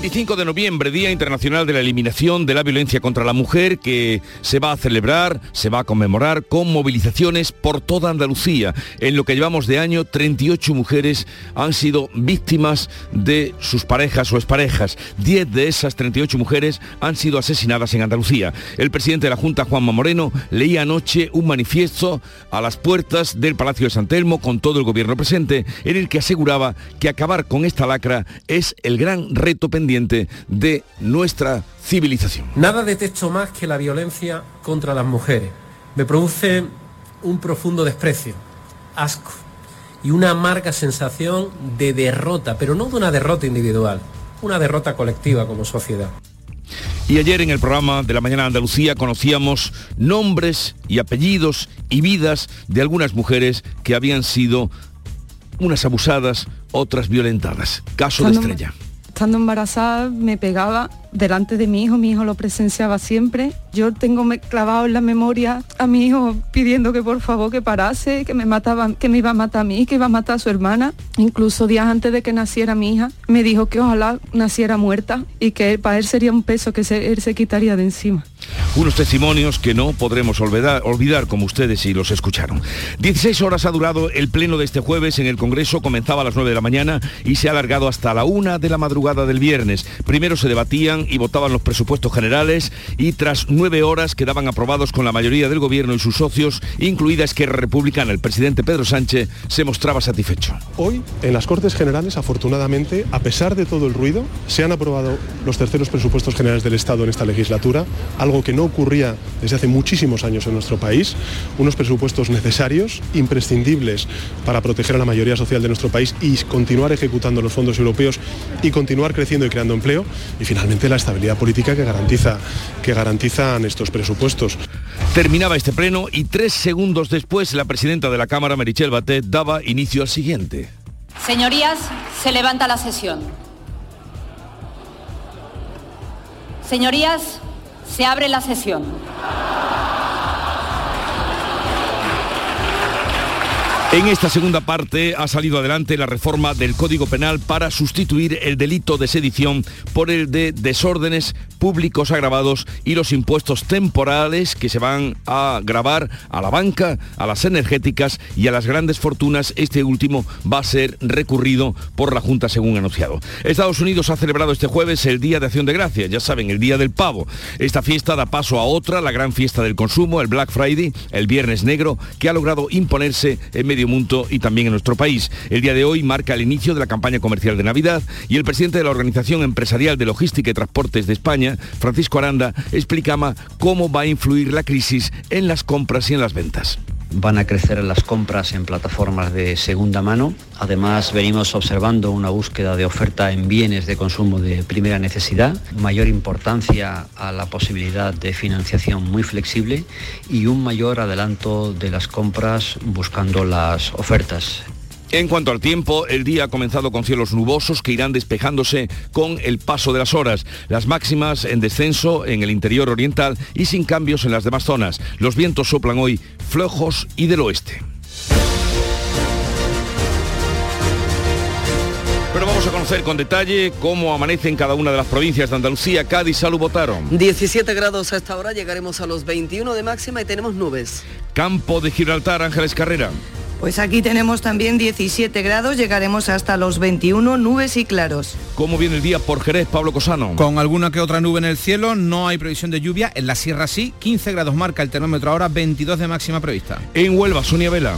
25 de noviembre, Día Internacional de la Eliminación de la Violencia contra la Mujer, que se va a celebrar, se va a conmemorar con movilizaciones por toda Andalucía. En lo que llevamos de año, 38 mujeres han sido víctimas de sus parejas o exparejas. 10 de esas 38 mujeres han sido asesinadas en Andalucía. El presidente de la Junta, Juanma Moreno, leía anoche un manifiesto a las puertas del Palacio de San Telmo con todo el gobierno presente, en el que aseguraba que acabar con esta lacra es el gran reto pendiente de nuestra civilización. Nada detesto más que la violencia contra las mujeres. Me produce un profundo desprecio, asco y una amarga sensación de derrota, pero no de una derrota individual, una derrota colectiva como sociedad. Y ayer en el programa de la Mañana Andalucía conocíamos nombres y apellidos y vidas de algunas mujeres que habían sido unas abusadas, otras violentadas. Caso de estrella estando embarazada me pegaba delante de mi hijo, mi hijo lo presenciaba siempre. Yo tengo clavado en la memoria a mi hijo pidiendo que por favor que parase, que me mataba, que me iba a matar a mí, que iba a matar a su hermana. Incluso días antes de que naciera mi hija, me dijo que ojalá naciera muerta y que para él sería un peso que él se quitaría de encima. Unos testimonios que no podremos olvidar, como ustedes si los escucharon. 16 horas ha durado el pleno de este jueves en el Congreso, comenzaba a las 9 de la mañana y se ha alargado hasta la 1 de la madrugada del viernes. Primero se debatían y votaban los presupuestos generales y tras nueve horas quedaban aprobados con la mayoría del gobierno y sus socios, incluida Esquerra Republicana. El presidente Pedro Sánchez se mostraba satisfecho. Hoy, en las Cortes Generales, afortunadamente, a pesar de todo el ruido, se han aprobado los terceros presupuestos generales del Estado en esta legislatura, algo que no ocurría desde hace muchísimos años en nuestro país, unos presupuestos necesarios, imprescindibles para proteger a la mayoría social de nuestro país y continuar ejecutando los fondos europeos y continuar creciendo y creando empleo, y finalmente la estabilidad política que, garantiza, que garantizan estos presupuestos. Terminaba este pleno y tres segundos después la presidenta de la Cámara, Merichel Batet, daba inicio al siguiente. Señorías, se levanta la sesión. Señorías, se abre la sesión. En esta segunda parte ha salido adelante la reforma del Código Penal para sustituir el delito de sedición por el de desórdenes públicos agravados y los impuestos temporales que se van a grabar a la banca, a las energéticas y a las grandes fortunas. Este último va a ser recurrido por la Junta según anunciado. Estados Unidos ha celebrado este jueves el Día de Acción de Gracias, ya saben, el Día del Pavo. Esta fiesta da paso a otra, la gran fiesta del consumo, el Black Friday, el Viernes Negro, que ha logrado imponerse en medio y también en nuestro país. El día de hoy marca el inicio de la campaña comercial de Navidad y el presidente de la Organización Empresarial de Logística y Transportes de España, Francisco Aranda, explicaba cómo va a influir la crisis en las compras y en las ventas van a crecer las compras en plataformas de segunda mano. Además, venimos observando una búsqueda de oferta en bienes de consumo de primera necesidad, mayor importancia a la posibilidad de financiación muy flexible y un mayor adelanto de las compras buscando las ofertas. En cuanto al tiempo, el día ha comenzado con cielos nubosos que irán despejándose con el paso de las horas. Las máximas en descenso en el interior oriental y sin cambios en las demás zonas. Los vientos soplan hoy flojos y del oeste. Pero vamos a conocer con detalle cómo amanece en cada una de las provincias de Andalucía, Cádiz, Salud, votaron. 17 grados a esta hora, llegaremos a los 21 de máxima y tenemos nubes. Campo de Gibraltar, Ángeles Carrera. Pues aquí tenemos también 17 grados, llegaremos hasta los 21, nubes y claros. ¿Cómo viene el día por Jerez, Pablo Cosano? Con alguna que otra nube en el cielo, no hay previsión de lluvia, en la sierra sí, 15 grados marca el termómetro ahora, 22 de máxima prevista. En Huelva, Sonia Vela.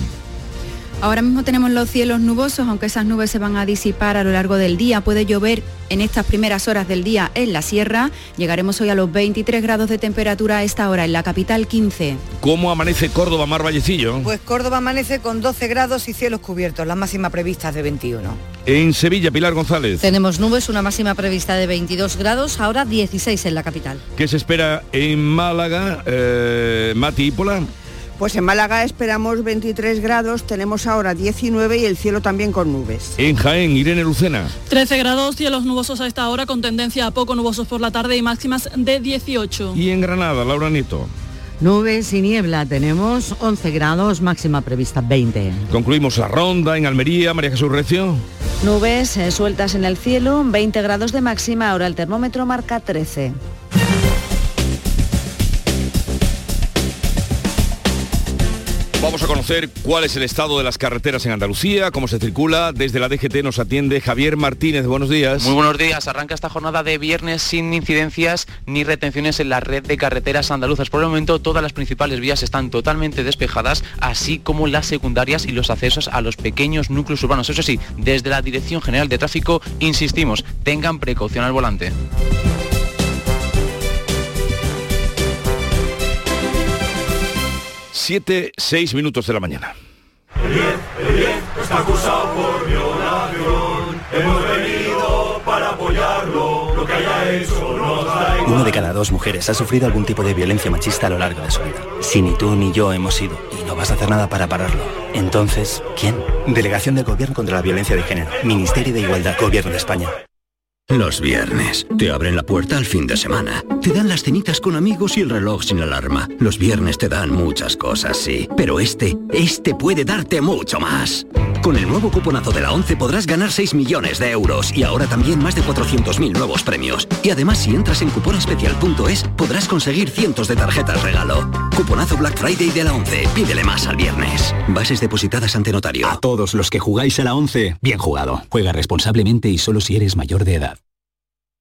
Ahora mismo tenemos los cielos nubosos, aunque esas nubes se van a disipar a lo largo del día. Puede llover en estas primeras horas del día en la sierra. Llegaremos hoy a los 23 grados de temperatura a esta hora, en la capital 15. ¿Cómo amanece Córdoba, Mar Vallecillo? Pues Córdoba amanece con 12 grados y cielos cubiertos, la máxima prevista es de 21. En Sevilla, Pilar González. Tenemos nubes, una máxima prevista de 22 grados, ahora 16 en la capital. ¿Qué se espera en Málaga, eh, Mati Ípola? Pues en Málaga esperamos 23 grados, tenemos ahora 19 y el cielo también con nubes. En Jaén, Irene Lucena. 13 grados, cielos nubosos a esta hora con tendencia a poco nubosos por la tarde y máximas de 18. Y en Granada, Laura Nieto. Nubes y niebla, tenemos 11 grados, máxima prevista 20. Concluimos la ronda en Almería, María Jesús Recio. Nubes eh, sueltas en el cielo, 20 grados de máxima, ahora el termómetro marca 13. Vamos a conocer cuál es el estado de las carreteras en Andalucía, cómo se circula. Desde la DGT nos atiende Javier Martínez. Buenos días. Muy buenos días. Arranca esta jornada de viernes sin incidencias ni retenciones en la red de carreteras andaluzas. Por el momento todas las principales vías están totalmente despejadas, así como las secundarias y los accesos a los pequeños núcleos urbanos. Eso sí, desde la Dirección General de Tráfico insistimos, tengan precaución al volante. 7, 6 minutos de la mañana. El bien, el bien está acusado por violación. Hemos venido para apoyarlo. Lo que haya hecho nos da igual. Uno de cada dos mujeres ha sufrido algún tipo de violencia machista a lo largo de su vida. Si ni tú ni yo hemos ido y no vas a hacer nada para pararlo, entonces, ¿quién? Delegación del Gobierno contra la Violencia de Género. Ministerio de Igualdad. Gobierno de España. Los viernes. Te abren la puerta al fin de semana. Te dan las cenitas con amigos y el reloj sin alarma. Los viernes te dan muchas cosas, sí. Pero este, este puede darte mucho más. Con el nuevo cuponazo de la 11 podrás ganar 6 millones de euros y ahora también más de 400.000 nuevos premios. Y además si entras en cuponespecial.es podrás conseguir cientos de tarjetas regalo. Cuponazo Black Friday de la 11. Pídele más al viernes. Bases depositadas ante notario. A todos los que jugáis a la 11, bien jugado. Juega responsablemente y solo si eres mayor de edad.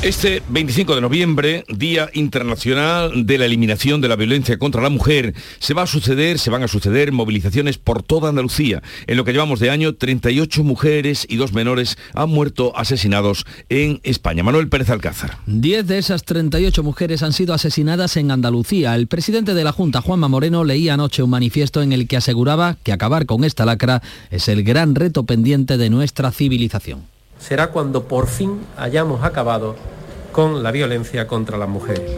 Este 25 de noviembre, Día Internacional de la Eliminación de la Violencia contra la Mujer, se va a suceder, se van a suceder movilizaciones por toda Andalucía. En lo que llevamos de año, 38 mujeres y dos menores han muerto asesinados en España. Manuel Pérez Alcázar. Diez de esas 38 mujeres han sido asesinadas en Andalucía. El presidente de la Junta, Juanma Moreno, leía anoche un manifiesto en el que aseguraba que acabar con esta lacra es el gran reto pendiente de nuestra civilización será cuando por fin hayamos acabado con la violencia contra las mujeres.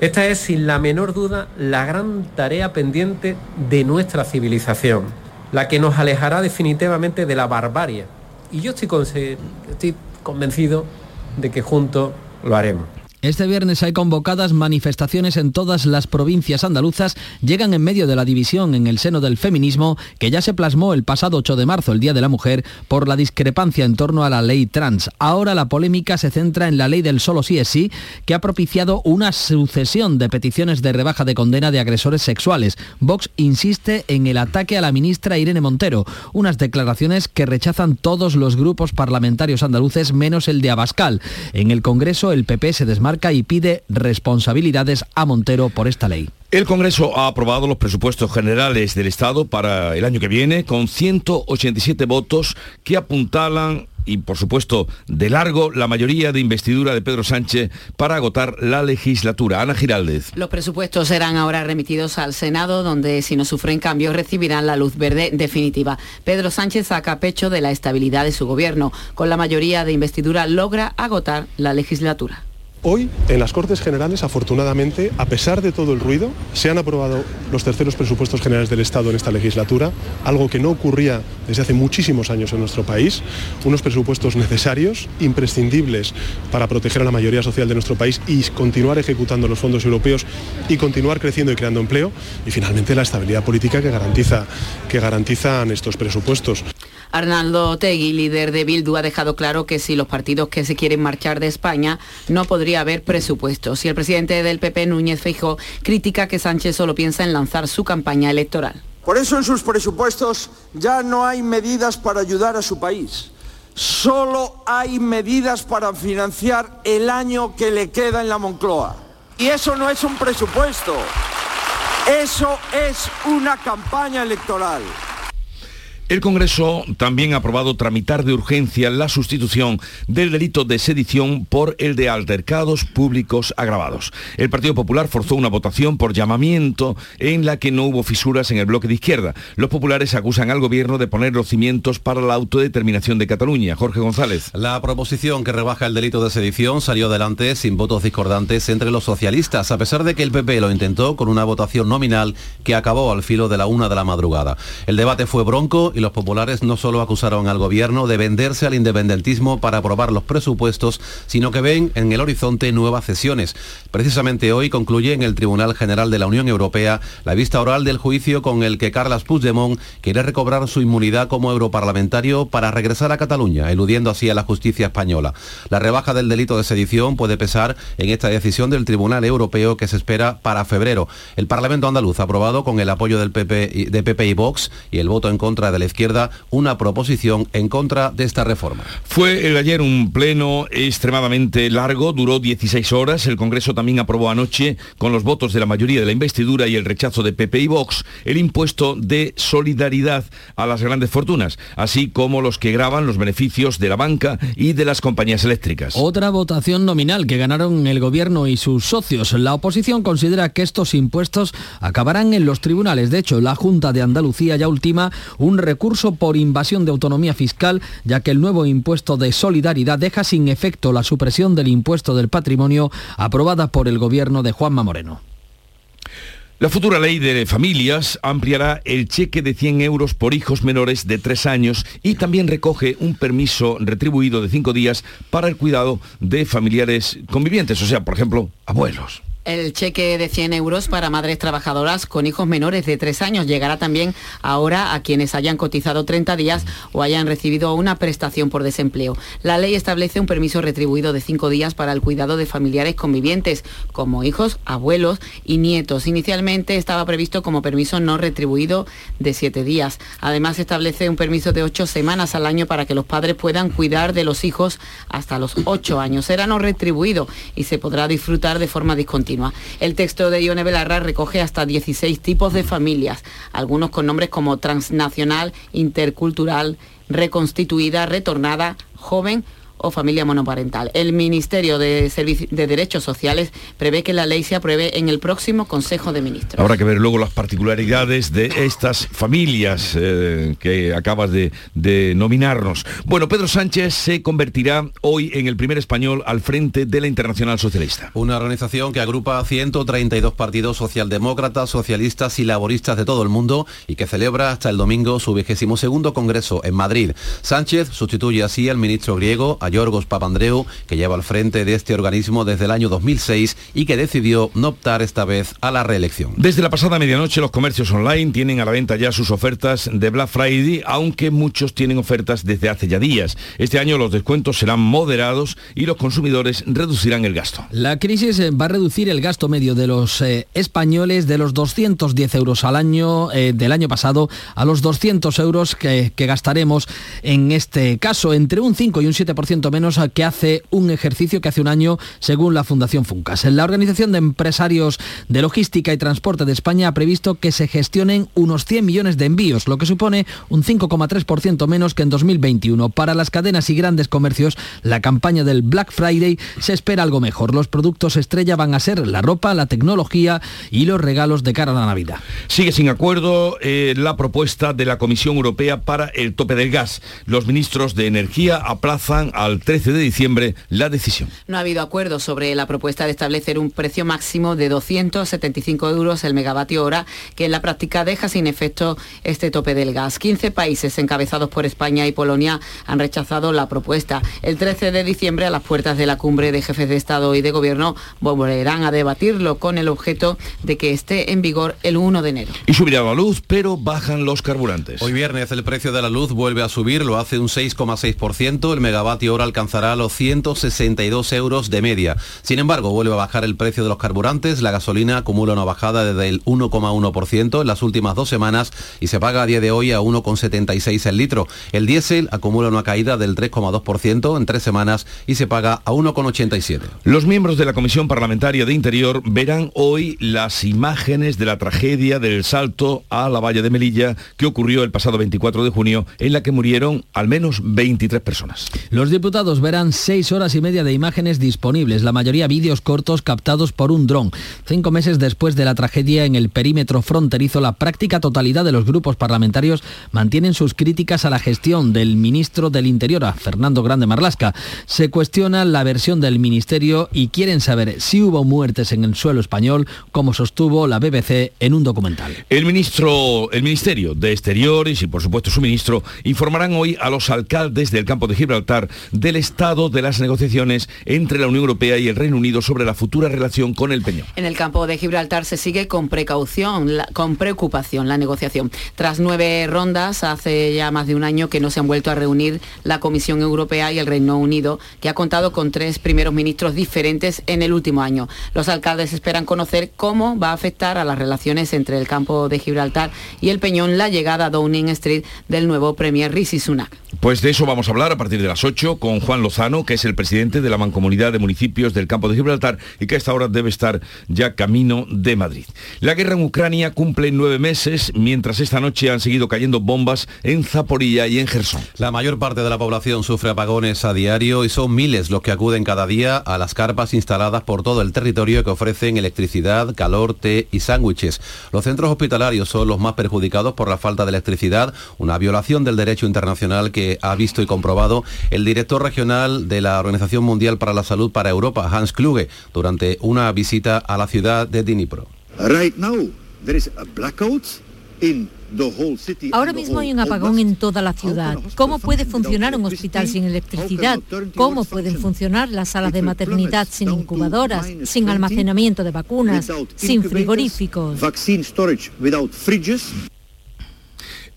Esta es, sin la menor duda, la gran tarea pendiente de nuestra civilización, la que nos alejará definitivamente de la barbarie. Y yo estoy, estoy convencido de que juntos lo haremos. Este viernes hay convocadas manifestaciones en todas las provincias andaluzas. Llegan en medio de la división en el seno del feminismo que ya se plasmó el pasado 8 de marzo, el Día de la Mujer, por la discrepancia en torno a la ley trans. Ahora la polémica se centra en la ley del solo sí es sí, que ha propiciado una sucesión de peticiones de rebaja de condena de agresores sexuales. Vox insiste en el ataque a la ministra Irene Montero, unas declaraciones que rechazan todos los grupos parlamentarios andaluces menos el de Abascal. En el Congreso el PP se desmarca y pide responsabilidades a Montero por esta ley. El Congreso ha aprobado los presupuestos generales del Estado para el año que viene con 187 votos que apuntalan y por supuesto de largo la mayoría de investidura de Pedro Sánchez para agotar la legislatura. Ana Giraldez. Los presupuestos serán ahora remitidos al Senado, donde si no sufren cambios recibirán la luz verde definitiva. Pedro Sánchez saca pecho de la estabilidad de su gobierno. Con la mayoría de investidura logra agotar la legislatura. Hoy, en las Cortes Generales, afortunadamente, a pesar de todo el ruido, se han aprobado los terceros presupuestos generales del Estado en esta legislatura, algo que no ocurría desde hace muchísimos años en nuestro país, unos presupuestos necesarios, imprescindibles para proteger a la mayoría social de nuestro país y continuar ejecutando los fondos europeos y continuar creciendo y creando empleo, y finalmente la estabilidad política que, garantiza, que garantizan estos presupuestos. Arnaldo Tegui, líder de Bildu, ha dejado claro que si los partidos que se quieren marchar de España no podría haber presupuestos. Y el presidente del PP, Núñez Feijóo, critica que Sánchez solo piensa en lanzar su campaña electoral. Por eso en sus presupuestos ya no hay medidas para ayudar a su país. Solo hay medidas para financiar el año que le queda en la Moncloa. Y eso no es un presupuesto. Eso es una campaña electoral. El Congreso también ha aprobado tramitar de urgencia la sustitución del delito de sedición por el de altercados públicos agravados. El Partido Popular forzó una votación por llamamiento en la que no hubo fisuras en el bloque de izquierda. Los populares acusan al gobierno de poner los cimientos para la autodeterminación de Cataluña. Jorge González. La proposición que rebaja el delito de sedición salió adelante sin votos discordantes entre los socialistas, a pesar de que el PP lo intentó con una votación nominal que acabó al filo de la una de la madrugada. El debate fue bronco y los populares no solo acusaron al gobierno de venderse al independentismo para aprobar los presupuestos, sino que ven en el horizonte nuevas cesiones. Precisamente hoy concluye en el Tribunal General de la Unión Europea la vista oral del juicio con el que Carles Puigdemont quiere recobrar su inmunidad como europarlamentario para regresar a Cataluña, eludiendo así a la justicia española. La rebaja del delito de sedición puede pesar en esta decisión del Tribunal Europeo que se espera para febrero. El Parlamento andaluz aprobado con el apoyo del de PP y Vox y el voto en contra de la izquierda una proposición en contra de esta reforma. Fue el ayer un pleno extremadamente largo, duró 16 horas. El Congreso también aprobó anoche, con los votos de la mayoría de la investidura y el rechazo de PP y Vox, el impuesto de solidaridad a las grandes fortunas, así como los que graban los beneficios de la banca y de las compañías eléctricas. Otra votación nominal que ganaron el gobierno y sus socios. La oposición considera que estos impuestos acabarán en los tribunales. De hecho, la Junta de Andalucía ya ultima un recurso por invasión de autonomía fiscal, ya que el nuevo impuesto de solidaridad deja sin efecto la supresión del impuesto del patrimonio aprobada por el gobierno de Juanma Moreno. La futura ley de familias ampliará el cheque de 100 euros por hijos menores de 3 años y también recoge un permiso retribuido de 5 días para el cuidado de familiares convivientes, o sea, por ejemplo, abuelos. El cheque de 100 euros para madres trabajadoras con hijos menores de 3 años llegará también ahora a quienes hayan cotizado 30 días o hayan recibido una prestación por desempleo. La ley establece un permiso retribuido de 5 días para el cuidado de familiares convivientes, como hijos, abuelos y nietos. Inicialmente estaba previsto como permiso no retribuido de 7 días. Además establece un permiso de 8 semanas al año para que los padres puedan cuidar de los hijos hasta los 8 años. Será no retribuido y se podrá disfrutar de forma discontinua. El texto de Ione Belarra recoge hasta 16 tipos de familias, algunos con nombres como transnacional, intercultural, reconstituida, retornada, joven o familia monoparental. El Ministerio de, de, Derechos Sociales prevé que la ley se apruebe en el próximo Consejo de Ministros. Habrá que ver luego las particularidades de estas familias eh, que acabas de, de, nominarnos. Bueno, Pedro Sánchez se convertirá hoy en el primer español al frente de la Internacional Socialista. Una organización que agrupa a 132 partidos socialdemócratas, socialistas y laboristas de todo el mundo y que celebra hasta el domingo su vigésimo segundo congreso en Madrid. Sánchez sustituye así al ministro griego, a Yorgos Papandreou, que lleva al frente de este organismo desde el año 2006 y que decidió no optar esta vez a la reelección. Desde la pasada medianoche los comercios online tienen a la venta ya sus ofertas de Black Friday, aunque muchos tienen ofertas desde hace ya días. Este año los descuentos serán moderados y los consumidores reducirán el gasto. La crisis eh, va a reducir el gasto medio de los eh, españoles de los 210 euros al año eh, del año pasado a los 200 euros que, que gastaremos en este caso, entre un 5 y un 7% menos que hace un ejercicio que hace un año, según la Fundación Funcas. La Organización de Empresarios de Logística y Transporte de España ha previsto que se gestionen unos 100 millones de envíos, lo que supone un 5,3% menos que en 2021. Para las cadenas y grandes comercios, la campaña del Black Friday se espera algo mejor. Los productos estrella van a ser la ropa, la tecnología y los regalos de cara a la Navidad. Sigue sin acuerdo eh, la propuesta de la Comisión Europea para el tope del gas. Los ministros de Energía aplazan al 13 de diciembre la decisión. No ha habido acuerdo sobre la propuesta de establecer un precio máximo de 275 euros el megavatio hora, que en la práctica deja sin efecto este tope del gas. 15 países encabezados por España y Polonia han rechazado la propuesta. El 13 de diciembre, a las puertas de la cumbre de jefes de Estado y de Gobierno, volverán a debatirlo con el objeto de que esté en vigor el 1 de enero. Y subirá la luz, pero bajan los carburantes. Hoy viernes el precio de la luz vuelve a subir, lo hace un 6,6%, el megavatio mayor alcanzará los 162 euros de media. Sin embargo, vuelve a bajar el precio de los carburantes. La gasolina acumula una bajada desde el 1,1% en las últimas dos semanas y se paga a día de hoy a 1,76 el litro. El diésel acumula una caída del 3,2% en tres semanas y se paga a 1,87. Los miembros de la Comisión Parlamentaria de Interior verán hoy las imágenes de la tragedia del salto a la valla de Melilla que ocurrió el pasado 24 de junio en la que murieron al menos 23 personas. Los diputados verán seis horas y media de imágenes disponibles, la mayoría vídeos cortos captados por un dron. Cinco meses después de la tragedia en el perímetro fronterizo, la práctica totalidad de los grupos parlamentarios mantienen sus críticas a la gestión del ministro del Interior, a Fernando Grande Marlasca. Se cuestiona la versión del ministerio y quieren saber si hubo muertes en el suelo español, como sostuvo la BBC en un documental. El ministro, el Ministerio de Exteriores y por supuesto su ministro informarán hoy a los alcaldes del campo de Gibraltar del estado de las negociaciones entre la Unión Europea y el Reino Unido sobre la futura relación con el Peñón. En el campo de Gibraltar se sigue con precaución, la- con preocupación la negociación. Tras nueve rondas, hace ya más de un año que no se han vuelto a reunir la Comisión Europea y el Reino Unido, que ha contado con tres primeros ministros diferentes en el último año. Los alcaldes esperan conocer cómo va a afectar a las relaciones entre el campo de Gibraltar y el Peñón la llegada a Downing Street del nuevo Premier Rishi Sunak. Pues de eso vamos a hablar a partir de las 8 con Juan Lozano, que es el presidente de la Mancomunidad de Municipios del Campo de Gibraltar y que a esta hora debe estar ya camino de Madrid. La guerra en Ucrania cumple nueve meses, mientras esta noche han seguido cayendo bombas en Zaporilla y en Gerson. La mayor parte de la población sufre apagones a diario y son miles los que acuden cada día a las carpas instaladas por todo el territorio que ofrecen electricidad, calor, té y sándwiches. Los centros hospitalarios son los más perjudicados por la falta de electricidad, una violación del derecho internacional que ha visto y comprobado el director regional de la Organización Mundial para la Salud para Europa, Hans Kluge, durante una visita a la ciudad de Dnipro. Right now, there is a blackout in the whole city. Ahora mismo hay un apagón en toda la ciudad. ¿Cómo puede funcionar un hospital sin electricidad? ¿Cómo pueden funcionar las salas de maternidad sin incubadoras, sin almacenamiento de vacunas, sin frigoríficos?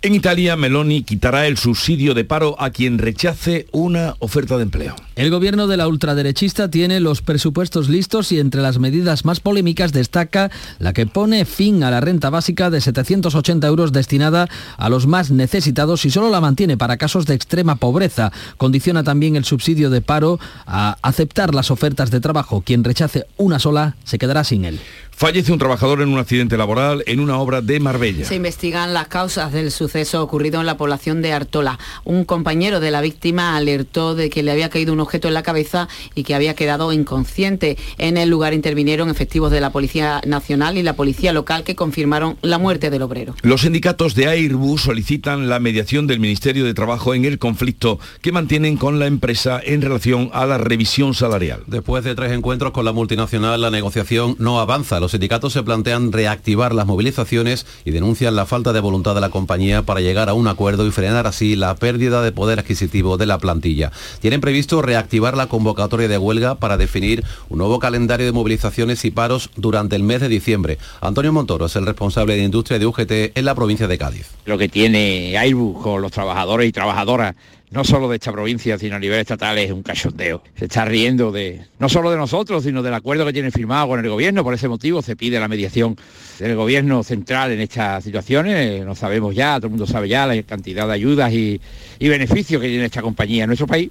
En Italia, Meloni quitará el subsidio de paro a quien rechace una oferta de empleo. El gobierno de la ultraderechista tiene los presupuestos listos y entre las medidas más polémicas destaca la que pone fin a la renta básica de 780 euros destinada a los más necesitados y solo la mantiene para casos de extrema pobreza. Condiciona también el subsidio de paro a aceptar las ofertas de trabajo. Quien rechace una sola se quedará sin él. Fallece un trabajador en un accidente laboral en una obra de Marbella. Se investigan las causas del suceso ocurrido en la población de Artola. Un compañero de la víctima alertó de que le había caído un objeto en la cabeza y que había quedado inconsciente. En el lugar intervinieron efectivos de la Policía Nacional y la Policía Local que confirmaron la muerte del obrero. Los sindicatos de Airbus solicitan la mediación del Ministerio de Trabajo en el conflicto que mantienen con la empresa en relación a la revisión salarial. Después de tres encuentros con la multinacional, la negociación no avanza. Los sindicatos se plantean reactivar las movilizaciones y denuncian la falta de voluntad de la compañía para llegar a un acuerdo y frenar así la pérdida de poder adquisitivo de la plantilla. Tienen previsto reactivar la convocatoria de huelga para definir un nuevo calendario de movilizaciones y paros durante el mes de diciembre. Antonio Montoro es el responsable de industria de UGT en la provincia de Cádiz. Lo que tiene Airbus con los trabajadores y trabajadoras no solo de esta provincia, sino a nivel estatal, es un cachondeo. Se está riendo de no solo de nosotros, sino del acuerdo que tiene firmado con el gobierno. Por ese motivo se pide la mediación del gobierno central en estas situaciones. No sabemos ya, todo el mundo sabe ya la cantidad de ayudas y, y beneficios que tiene esta compañía en nuestro país.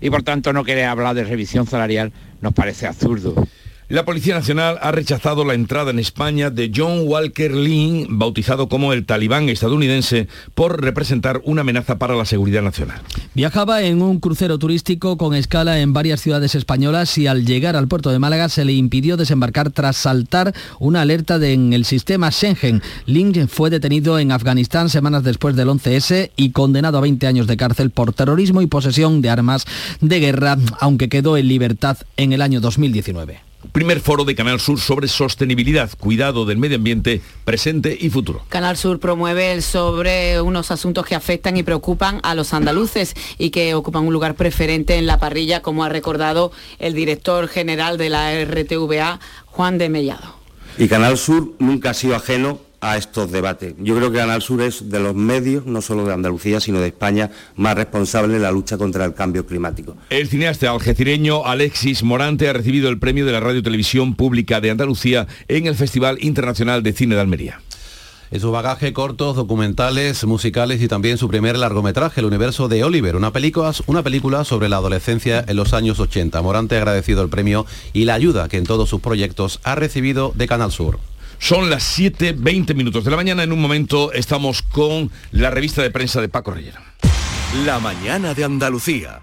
Y por tanto no querer hablar de revisión salarial nos parece absurdo. La Policía Nacional ha rechazado la entrada en España de John Walker Lynn, bautizado como el talibán estadounidense, por representar una amenaza para la seguridad nacional. Viajaba en un crucero turístico con escala en varias ciudades españolas y al llegar al puerto de Málaga se le impidió desembarcar tras saltar una alerta en el sistema Schengen. Lynn fue detenido en Afganistán semanas después del 11S y condenado a 20 años de cárcel por terrorismo y posesión de armas de guerra, aunque quedó en libertad en el año 2019. Primer foro de Canal Sur sobre sostenibilidad, cuidado del medio ambiente, presente y futuro. Canal Sur promueve sobre unos asuntos que afectan y preocupan a los andaluces y que ocupan un lugar preferente en la parrilla, como ha recordado el director general de la RTVA, Juan de Mellado. Y Canal Sur nunca ha sido ajeno a estos debates. Yo creo que Canal Sur es de los medios, no solo de Andalucía, sino de España, más responsable en la lucha contra el cambio climático. El cineasta algecireño Alexis Morante ha recibido el premio de la Radio Televisión Pública de Andalucía en el Festival Internacional de Cine de Almería. En su bagaje cortos, documentales, musicales y también su primer largometraje, El universo de Oliver, una película, una película sobre la adolescencia en los años 80. Morante ha agradecido el premio y la ayuda que en todos sus proyectos ha recibido de Canal Sur. Son las 7.20 minutos de la mañana. En un momento estamos con la revista de prensa de Paco Reyero. La mañana de Andalucía.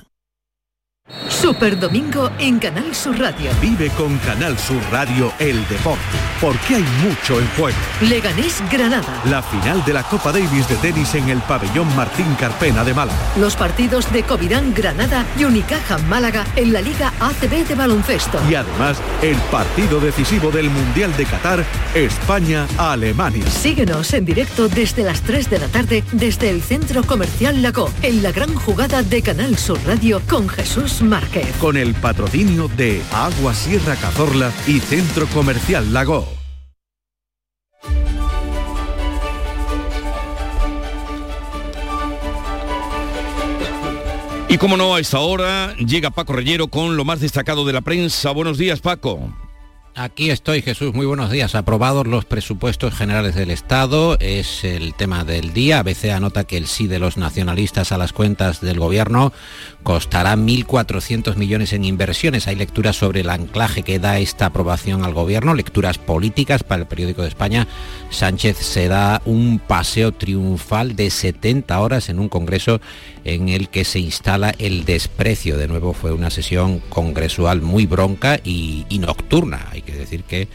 Super Domingo en Canal Sur Radio. Vive con Canal Sur Radio el deporte, porque hay mucho en juego. Leganés Granada. La final de la Copa Davis de tenis en el pabellón Martín Carpena de Málaga. Los partidos de Covirán Granada y Unicaja Málaga en la Liga ACB de baloncesto. Y además el partido decisivo del Mundial de Qatar, España-Alemania. Síguenos en directo desde las 3 de la tarde desde el Centro Comercial Lago, en la gran jugada de Canal Sur Radio con Jesús Márquez. Con el patrocinio de Agua Sierra Cazorla y Centro Comercial Lago. Y como no, a esta hora llega Paco Reyero con lo más destacado de la prensa. Buenos días, Paco. Aquí estoy, Jesús. Muy buenos días. Aprobados los presupuestos generales del Estado. Es el tema del día. ABC anota que el sí de los nacionalistas a las cuentas del gobierno costará 1.400 millones en inversiones. Hay lecturas sobre el anclaje que da esta aprobación al gobierno, lecturas políticas para el periódico de España. Sánchez se da un paseo triunfal de 70 horas en un congreso en el que se instala el desprecio. De nuevo fue una sesión congresual muy bronca y, nocturna. Hay que decir que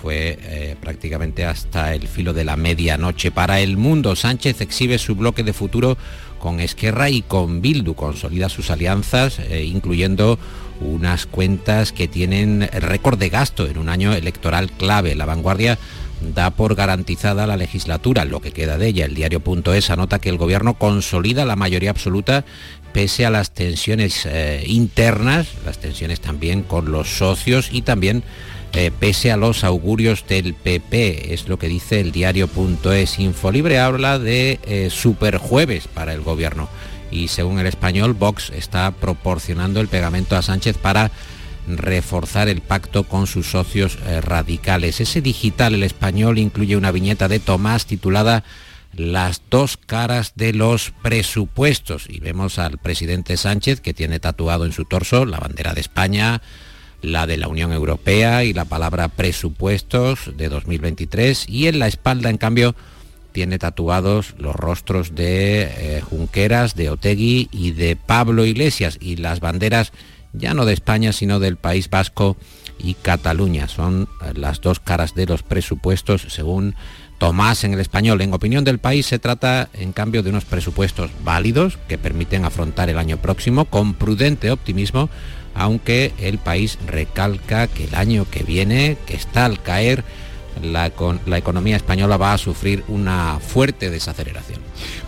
fue eh, prácticamente hasta el filo de la medianoche. Para el mundo, Sánchez exhibe su bloque de futuro con Esquerra y con Bildu, consolida sus alianzas, eh, incluyendo unas cuentas que tienen récord de gasto en un año electoral clave. La vanguardia da por garantizada la legislatura, lo que queda de ella. El diario.es anota que el gobierno consolida la mayoría absoluta pese a las tensiones eh, internas, las tensiones también con los socios y también eh, pese a los augurios del PP, es lo que dice el diario.es. Infolibre habla de eh, superjueves para el gobierno y según el español, Vox está proporcionando el pegamento a Sánchez para reforzar el pacto con sus socios eh, radicales. Ese digital, el español, incluye una viñeta de Tomás titulada Las dos caras de los presupuestos. Y vemos al presidente Sánchez que tiene tatuado en su torso la bandera de España, la de la Unión Europea y la palabra presupuestos de 2023 y en la espalda, en cambio, tiene tatuados los rostros de eh, Junqueras, de Otegui y de Pablo Iglesias. Y las banderas ya no de España, sino del País Vasco y Cataluña. Son eh, las dos caras de los presupuestos según Tomás en el español. En opinión del país se trata, en cambio, de unos presupuestos válidos que permiten afrontar el año próximo con prudente optimismo aunque el país recalca que el año que viene, que está al caer, la, la, economía española va a sufrir una fuerte desaceleración.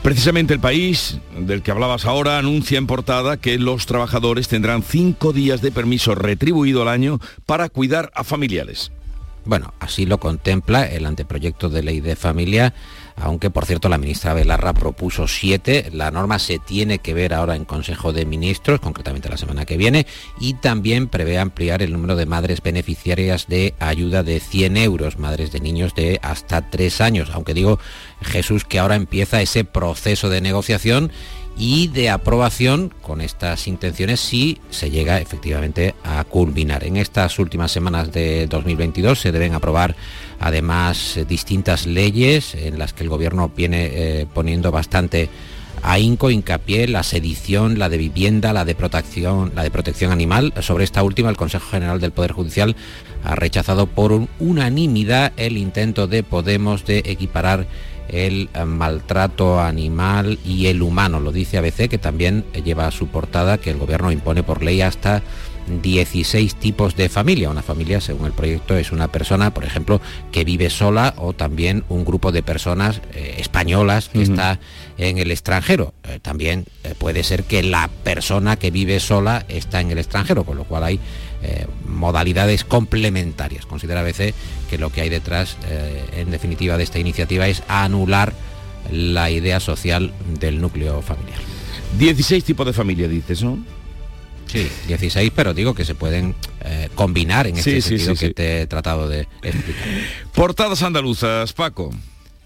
Precisamente el país del que hablabas ahora anuncia en portada que los trabajadores tendrán cinco días de permiso retribuido al año para cuidar a familiares. Bueno, así lo contempla el anteproyecto de ley de familia aunque por cierto la ministra Belarra propuso siete. La norma se tiene que ver ahora en Consejo de Ministros, concretamente la semana que viene, y también prevé ampliar el número de madres beneficiarias de ayuda de 100 euros, madres de niños de hasta tres años, aunque digo Jesús que ahora empieza ese proceso de negociación y de aprobación con estas intenciones si se llega efectivamente a culminar. En estas últimas semanas de 2022 se deben aprobar además distintas leyes en las que el gobierno viene eh, poniendo bastante ahínco, hincapié, la sedición, la de vivienda, la de protección, la de protección animal. Sobre esta última, el Consejo General del Poder Judicial ha rechazado por unanimidad el intento de Podemos de equiparar el eh, maltrato animal y el humano. Lo dice ABC, que también lleva a su portada que el gobierno impone por ley hasta 16 tipos de familia. Una familia, según el proyecto, es una persona, por ejemplo, que vive sola o también un grupo de personas eh, españolas que está en el extranjero. Eh, también puede ser que la persona que vive sola está en el extranjero, con lo cual hay modalidades complementarias. Considera ABC que lo que hay detrás, en definitiva, de esta iniciativa es anular la idea social del núcleo familiar. 16 tipos de familia, dices, ¿no? Sí, 16, pero digo que se pueden eh, combinar en este sentido que te he tratado de explicar. Portadas andaluzas, Paco.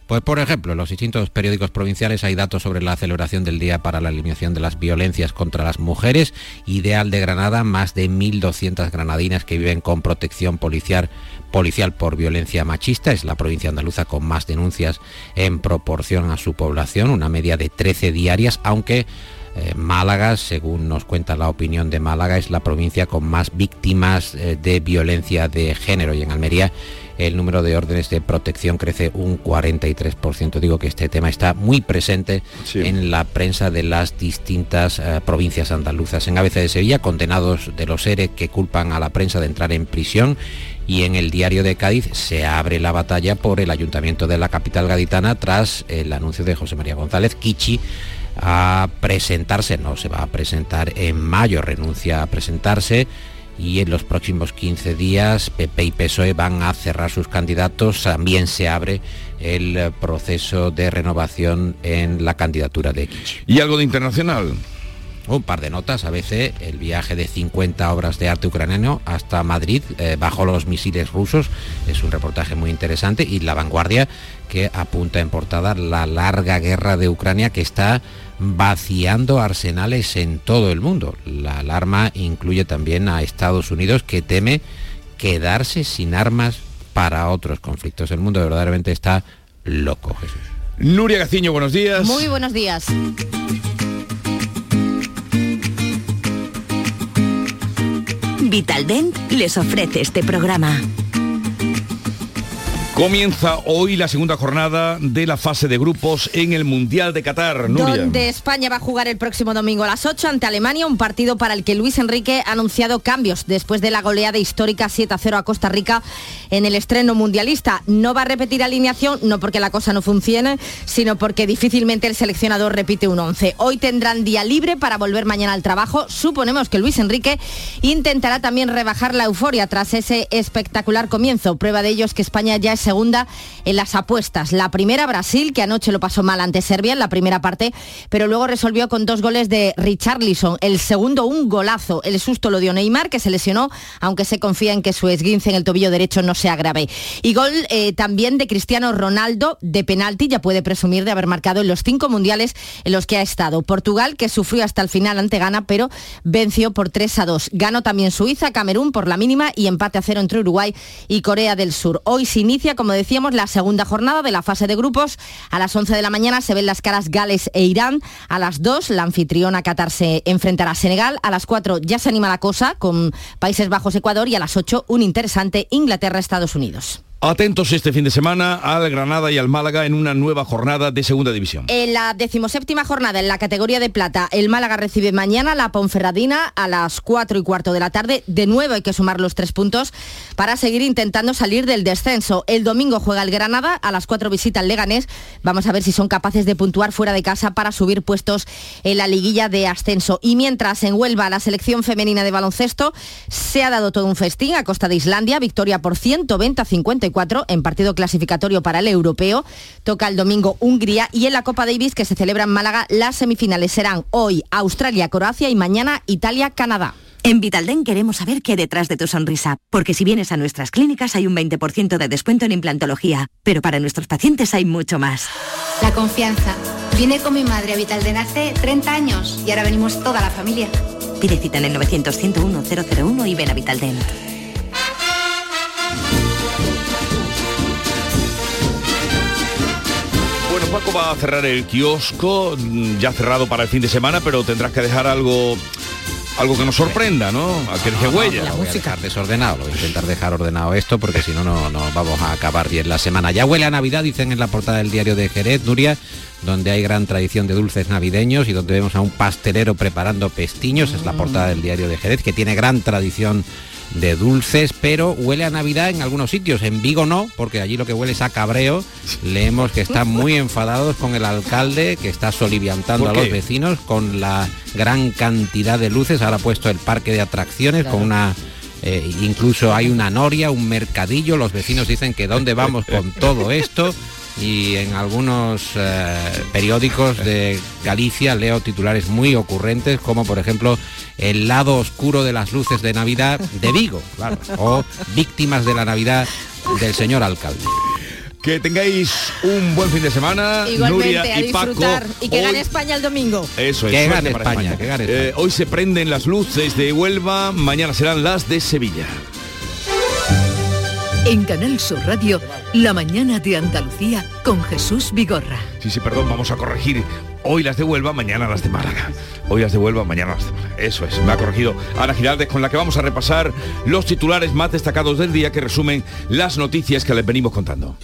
Pues por ejemplo, en los distintos periódicos provinciales hay datos sobre la celebración del Día para la Eliminación de las Violencias contra las Mujeres. Ideal de Granada, más de 1.200 granadinas que viven con protección policial, policial por violencia machista. Es la provincia andaluza con más denuncias en proporción a su población, una media de 13 diarias, aunque eh, Málaga, según nos cuenta la opinión de Málaga, es la provincia con más víctimas eh, de violencia de género y en Almería el número de órdenes de protección crece un 43%. Digo que este tema está muy presente en la prensa de las distintas eh, provincias andaluzas. En ABC de Sevilla, condenados de los ERE que culpan a la prensa de entrar en prisión y en el diario de Cádiz se abre la batalla por el ayuntamiento de la capital gaditana tras el anuncio de José María González Kichi a presentarse, no se va a presentar en mayo, renuncia a presentarse y en los próximos 15 días PP y PSOE van a cerrar sus candidatos. También se abre el proceso de renovación en la candidatura de X. ¿Y algo de internacional? Un par de notas, a veces el viaje de 50 obras de arte ucraniano hasta Madrid eh, bajo los misiles rusos es un reportaje muy interesante y La Vanguardia que apunta en portada la larga guerra de Ucrania que está vaciando arsenales en todo el mundo. La alarma incluye también a Estados Unidos que teme quedarse sin armas para otros conflictos. El mundo verdaderamente está loco, Jesús. Nuria Gaciño, buenos días. Muy buenos días. Vitaldent les ofrece este programa. Comienza hoy la segunda jornada de la fase de grupos en el Mundial de Qatar. Nuria. Donde España va a jugar el próximo domingo a las 8 ante Alemania, un partido para el que Luis Enrique ha anunciado cambios después de la goleada histórica 7-0 a Costa Rica en el estreno mundialista. No va a repetir alineación, no porque la cosa no funcione, sino porque difícilmente el seleccionador repite un 11. Hoy tendrán día libre para volver mañana al trabajo. Suponemos que Luis Enrique intentará también rebajar la euforia tras ese espectacular comienzo. Prueba de ello es que España ya es segunda en las apuestas. La primera Brasil, que anoche lo pasó mal ante Serbia en la primera parte, pero luego resolvió con dos goles de Richarlison. El segundo un golazo. El susto lo dio Neymar, que se lesionó, aunque se confía en que su esguince en el tobillo derecho no sea grave. Y gol eh, también de Cristiano Ronaldo de penalti, ya puede presumir de haber marcado en los cinco mundiales en los que ha estado. Portugal, que sufrió hasta el final ante Ghana, pero venció por 3 a 2. Ganó también Suiza, Camerún por la mínima y empate a cero entre Uruguay y Corea del Sur. Hoy se inicia como decíamos, la segunda jornada de la fase de grupos. A las 11 de la mañana se ven las caras Gales e Irán. A las 2 la anfitriona Qatar se enfrentará a Senegal. A las 4 ya se anima la cosa con Países Bajos Ecuador y a las 8 un interesante Inglaterra-Estados Unidos. Atentos este fin de semana al Granada y al Málaga en una nueva jornada de segunda división. En la decimoséptima jornada en la categoría de plata, el Málaga recibe mañana la Ponferradina a las 4 y cuarto de la tarde. De nuevo hay que sumar los tres puntos para seguir intentando salir del descenso. El domingo juega el Granada, a las 4 visita el Leganés. Vamos a ver si son capaces de puntuar fuera de casa para subir puestos en la liguilla de ascenso. Y mientras en Huelva la selección femenina de baloncesto se ha dado todo un festín a costa de Islandia, victoria por 120 50 64 en partido clasificatorio para el europeo. Toca el domingo Hungría y en la Copa Davis que se celebra en Málaga las semifinales serán hoy Australia-Croacia y mañana Italia-Canadá. En Vitalden queremos saber qué hay detrás de tu sonrisa, porque si vienes a nuestras clínicas hay un 20% de descuento en implantología, pero para nuestros pacientes hay mucho más. La confianza. Vine con mi madre a Vitalden hace 30 años y ahora venimos toda la familia. Pide cita en el 900 101 001 y ven a Vitaldent. Paco va a cerrar el kiosco, mm, ya cerrado para el fin de semana, pero tendrás que dejar algo algo que nos sorprenda, ¿no? A que deje huella. Lo voy a dejar desordenado, lo voy a intentar dejar ordenado esto porque si no, no no vamos a acabar bien la semana. Ya huele a Navidad, dicen en la portada del diario de Jerez, Nuria, donde hay gran tradición de dulces navideños y donde vemos a un pastelero preparando pestiños, es la portada del diario de Jerez, que tiene gran tradición de dulces, pero huele a Navidad en algunos sitios. En Vigo no, porque allí lo que huele es a cabreo. Leemos que están muy enfadados con el alcalde, que está soliviantando a ¿Por los vecinos con la gran cantidad de luces. Ahora ha puesto el parque de atracciones con una... eh, incluso hay una noria, un mercadillo. Los vecinos dicen que dónde vamos con todo esto. Y en algunos eh, periódicos de Galicia leo titulares muy ocurrentes, como por ejemplo el lado oscuro de las luces de Navidad de Vigo, claro, o víctimas de la Navidad del señor alcalde. Que tengáis un buen fin de semana, Igualmente, Nuria a y Paco. Y que Hoy- gane España el domingo. Eso es. Que gane para España, que gane Eh, hoy se prenden las luces de Huelva, mañana serán las de Sevilla. En Canal Sur Radio, La mañana de Andalucía con Jesús Vigorra. Sí, sí, perdón, vamos a corregir. Hoy las de Huelva, mañana las de Málaga. Hoy las de Huelva, mañana las de Málaga. Eso es, me ha corregido Ana Giraldez, con la que vamos a repasar los titulares más destacados del día que resumen las noticias que les venimos contando.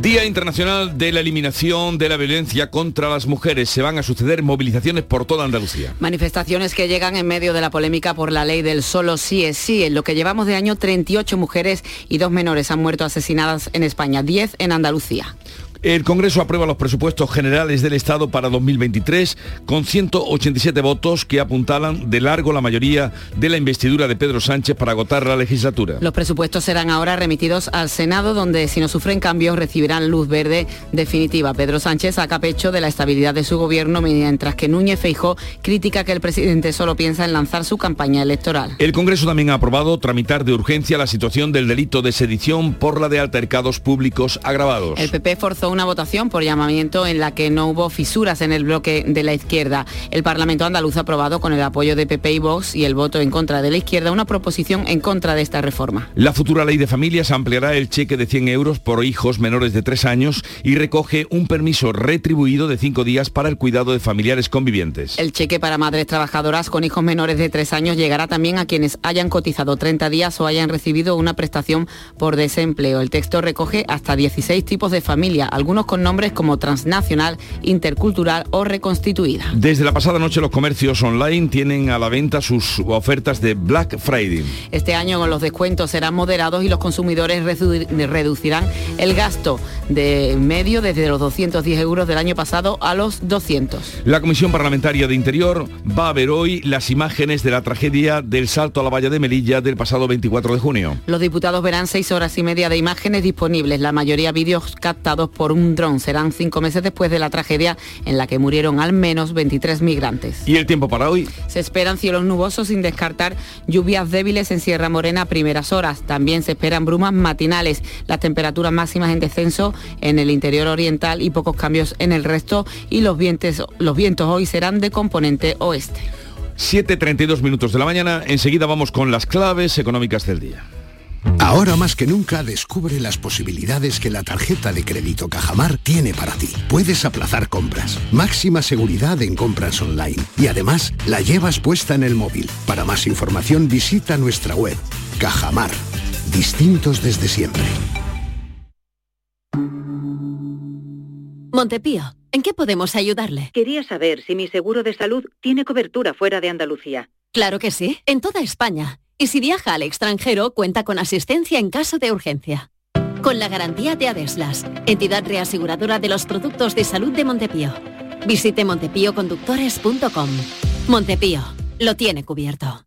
Día Internacional de la Eliminación de la Violencia contra las Mujeres. Se van a suceder movilizaciones por toda Andalucía. Manifestaciones que llegan en medio de la polémica por la ley del solo sí es sí. En lo que llevamos de año, 38 mujeres y dos menores han muerto asesinadas en España, 10 en Andalucía. El Congreso aprueba los presupuestos generales del Estado para 2023 con 187 votos que apuntalan de largo la mayoría de la investidura de Pedro Sánchez para agotar la legislatura. Los presupuestos serán ahora remitidos al Senado, donde si no sufren cambios recibirán luz verde definitiva. Pedro Sánchez saca pecho de la estabilidad de su gobierno, mientras que Núñez Feijó critica que el presidente solo piensa en lanzar su campaña electoral. El Congreso también ha aprobado tramitar de urgencia la situación del delito de sedición por la de altercados públicos agravados. El PP forzó una votación por llamamiento en la que no hubo fisuras en el bloque de la izquierda. El Parlamento andaluz ha aprobado con el apoyo de PP y Vox y el voto en contra de la izquierda una proposición en contra de esta reforma. La futura ley de familias ampliará el cheque de 100 euros por hijos menores de 3 años y recoge un permiso retribuido de 5 días para el cuidado de familiares convivientes. El cheque para madres trabajadoras con hijos menores de 3 años llegará también a quienes hayan cotizado 30 días o hayan recibido una prestación por desempleo. El texto recoge hasta 16 tipos de familia, algunos con nombres como transnacional, intercultural o reconstituida. Desde la pasada noche los comercios online tienen a la venta sus ofertas de Black Friday. Este año los descuentos serán moderados y los consumidores redu- reducirán el gasto de medio desde los 210 euros del año pasado a los 200. La Comisión Parlamentaria de Interior va a ver hoy las imágenes de la tragedia del salto a la valla de Melilla del pasado 24 de junio. Los diputados verán seis horas y media de imágenes disponibles, la mayoría vídeos captados por un dron. Serán cinco meses después de la tragedia en la que murieron al menos 23 migrantes. ¿Y el tiempo para hoy? Se esperan cielos nubosos sin descartar lluvias débiles en Sierra Morena a primeras horas. También se esperan brumas matinales, las temperaturas máximas en descenso en el interior oriental y pocos cambios en el resto y los vientos, los vientos hoy serán de componente oeste. 7.32 minutos de la mañana, enseguida vamos con las claves económicas del día. Ahora más que nunca descubre las posibilidades que la tarjeta de crédito Cajamar tiene para ti. Puedes aplazar compras, máxima seguridad en compras online y además la llevas puesta en el móvil. Para más información visita nuestra web. Cajamar. Distintos desde siempre. Montepío, ¿en qué podemos ayudarle? Quería saber si mi seguro de salud tiene cobertura fuera de Andalucía. Claro que sí, en toda España. Y si viaja al extranjero, cuenta con asistencia en caso de urgencia. Con la garantía de Adeslas, entidad reaseguradora de los productos de salud de Montepío. Visite montepíoconductores.com. Montepío, lo tiene cubierto.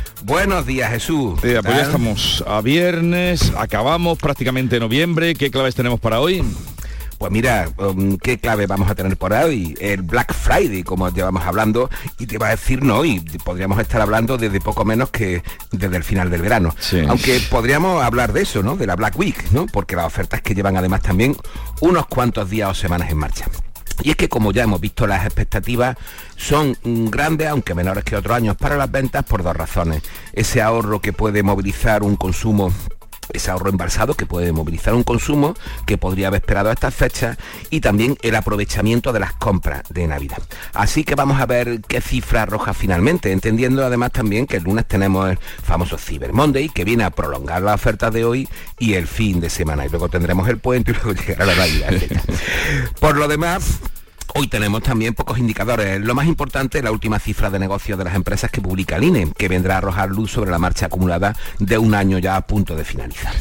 Buenos días, Jesús. Eh, pues ya estamos a viernes, acabamos prácticamente noviembre. ¿Qué claves tenemos para hoy? Pues mira, um, ¿qué clave vamos a tener por ahí? El Black Friday, como llevamos hablando, y te iba a decir no, y podríamos estar hablando desde poco menos que desde el final del verano. Aunque podríamos hablar de eso, ¿no? De la Black Week, ¿no? Porque las ofertas que llevan además también unos cuantos días o semanas en marcha. Y es que como ya hemos visto las expectativas son grandes, aunque menores que otros años, para las ventas por dos razones. Ese ahorro que puede movilizar un consumo ese ahorro embalsado que puede movilizar un consumo que podría haber esperado a estas fechas y también el aprovechamiento de las compras de Navidad. Así que vamos a ver qué cifra arroja finalmente, entendiendo además también que el lunes tenemos el famoso Cyber Monday que viene a prolongar la oferta de hoy y el fin de semana y luego tendremos el puente y luego llegará la Navidad. Por lo demás, Hoy tenemos también pocos indicadores. Lo más importante, la última cifra de negocios de las empresas que publica el INE, que vendrá a arrojar luz sobre la marcha acumulada de un año ya a punto de finalizar.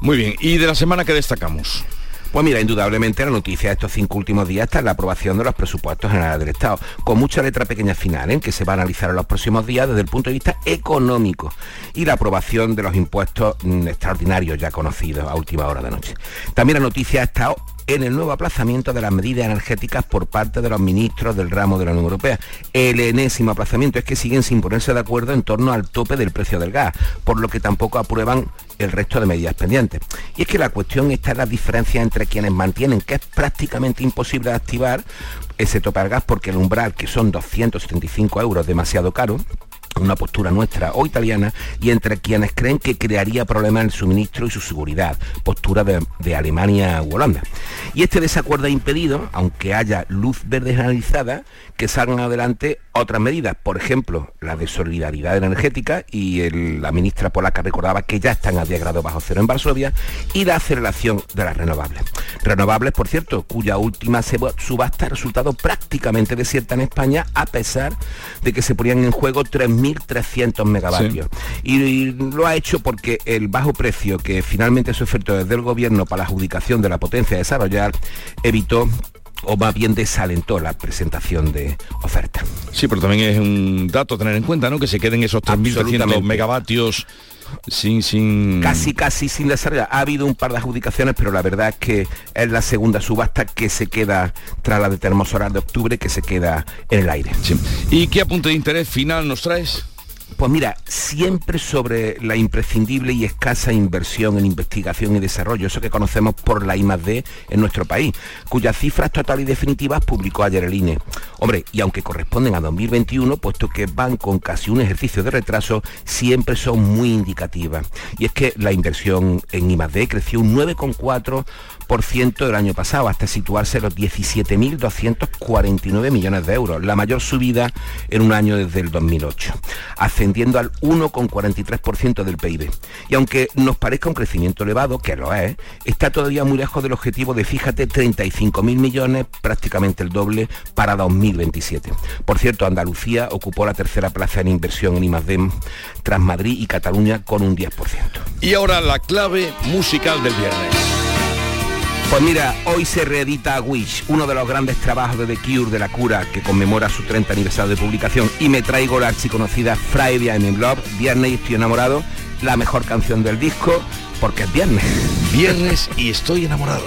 Muy bien, ¿y de la semana que destacamos? Pues mira, indudablemente la noticia de estos cinco últimos días está en la aprobación de los presupuestos generales del Estado, con mucha letra pequeña final, en que se va a analizar en los próximos días desde el punto de vista económico y la aprobación de los impuestos mm, extraordinarios ya conocidos a última hora de noche. También la noticia ha estado en el nuevo aplazamiento de las medidas energéticas por parte de los ministros del ramo de la Unión Europea. El enésimo aplazamiento es que siguen sin ponerse de acuerdo en torno al tope del precio del gas, por lo que tampoco aprueban el resto de medidas pendientes. Y es que la cuestión está en la diferencia entre quienes mantienen que es prácticamente imposible activar ese tope al gas porque el umbral, que son 275 euros, demasiado caro, una postura nuestra o italiana y entre quienes creen que crearía problemas en el suministro y su seguridad, postura de, Alemania u Holanda. Y este desacuerdo ha impedido, aunque haya luz verde generalizada, que salgan adelante otras medidas, por ejemplo, la de solidaridad energética, y la ministra polaca recordaba que ya están a 10 grados bajo cero en Varsovia, y la aceleración de las renovables. Renovables, por cierto, cuya última subasta ha resultado prácticamente desierta en España, a pesar de que se ponían en juego 3.300 megavatios. Y, lo ha hecho porque el bajo precio que finalmente se ofertó desde el gobierno para la adjudicación de la potencia de desarrollar evitó o más bien desalentó la presentación de oferta. Sí, pero también es un dato a tener en cuenta, ¿no? Que se queden esos 3.300 megavatios sin, sin... Casi, casi sin desarrollar. Ha habido un par de adjudicaciones, pero la verdad es que es la segunda subasta que se queda tras la de Termosolar de octubre, que se queda en el aire. ¿Y qué apunte de interés final nos traes? Pues mira, siempre sobre la imprescindible y escasa inversión en investigación y desarrollo, eso que conocemos por la I+D en nuestro país, cuyas cifras totales y definitivas publicó ayer el INE. Hombre, y aunque corresponden a 2021, puesto que van con casi un ejercicio de retraso, siempre son muy indicativas. Y es que la inversión en I+D creció un 9,4 del año pasado, hasta situarse en los 17.249 millones de euros, la mayor subida en un año desde el 2008, ascendiendo al 1,43% del PIB. Y aunque nos parezca un crecimiento elevado, que lo es, está todavía muy lejos del objetivo de, fíjate, 35.000 millones, prácticamente el doble, para 2027. Por cierto, Andalucía ocupó la tercera plaza en inversión en I+D tras Madrid y Cataluña con un 10%. Y ahora la clave musical del viernes. Pues mira, hoy se reedita Wish, uno de los grandes trabajos de The Cure de la cura que conmemora su 30 aniversario de publicación y me traigo la archiconocida Friday I'm in Love, Viernes y estoy enamorado, la mejor canción del disco porque es viernes. Viernes y estoy enamorado.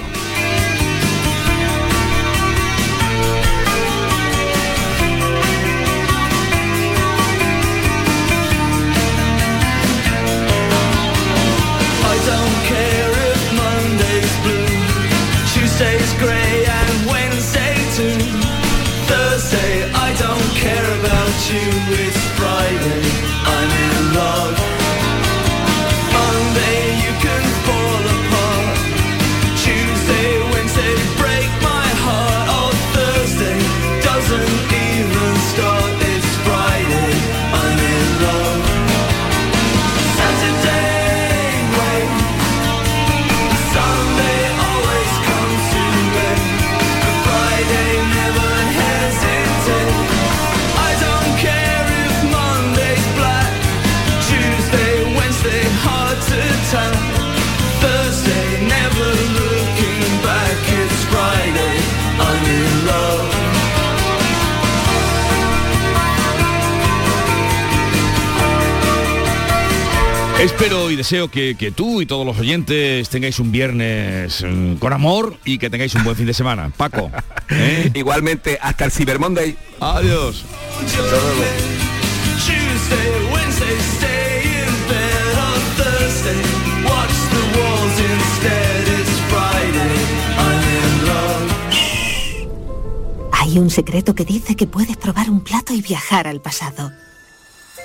Espero y deseo que, que tú y todos los oyentes tengáis un viernes mm, con amor y que tengáis un buen fin de semana. Paco. ¿eh? Igualmente, hasta el Cyber Monday. Adiós. Hay un secreto que dice que puedes probar un plato y viajar al pasado.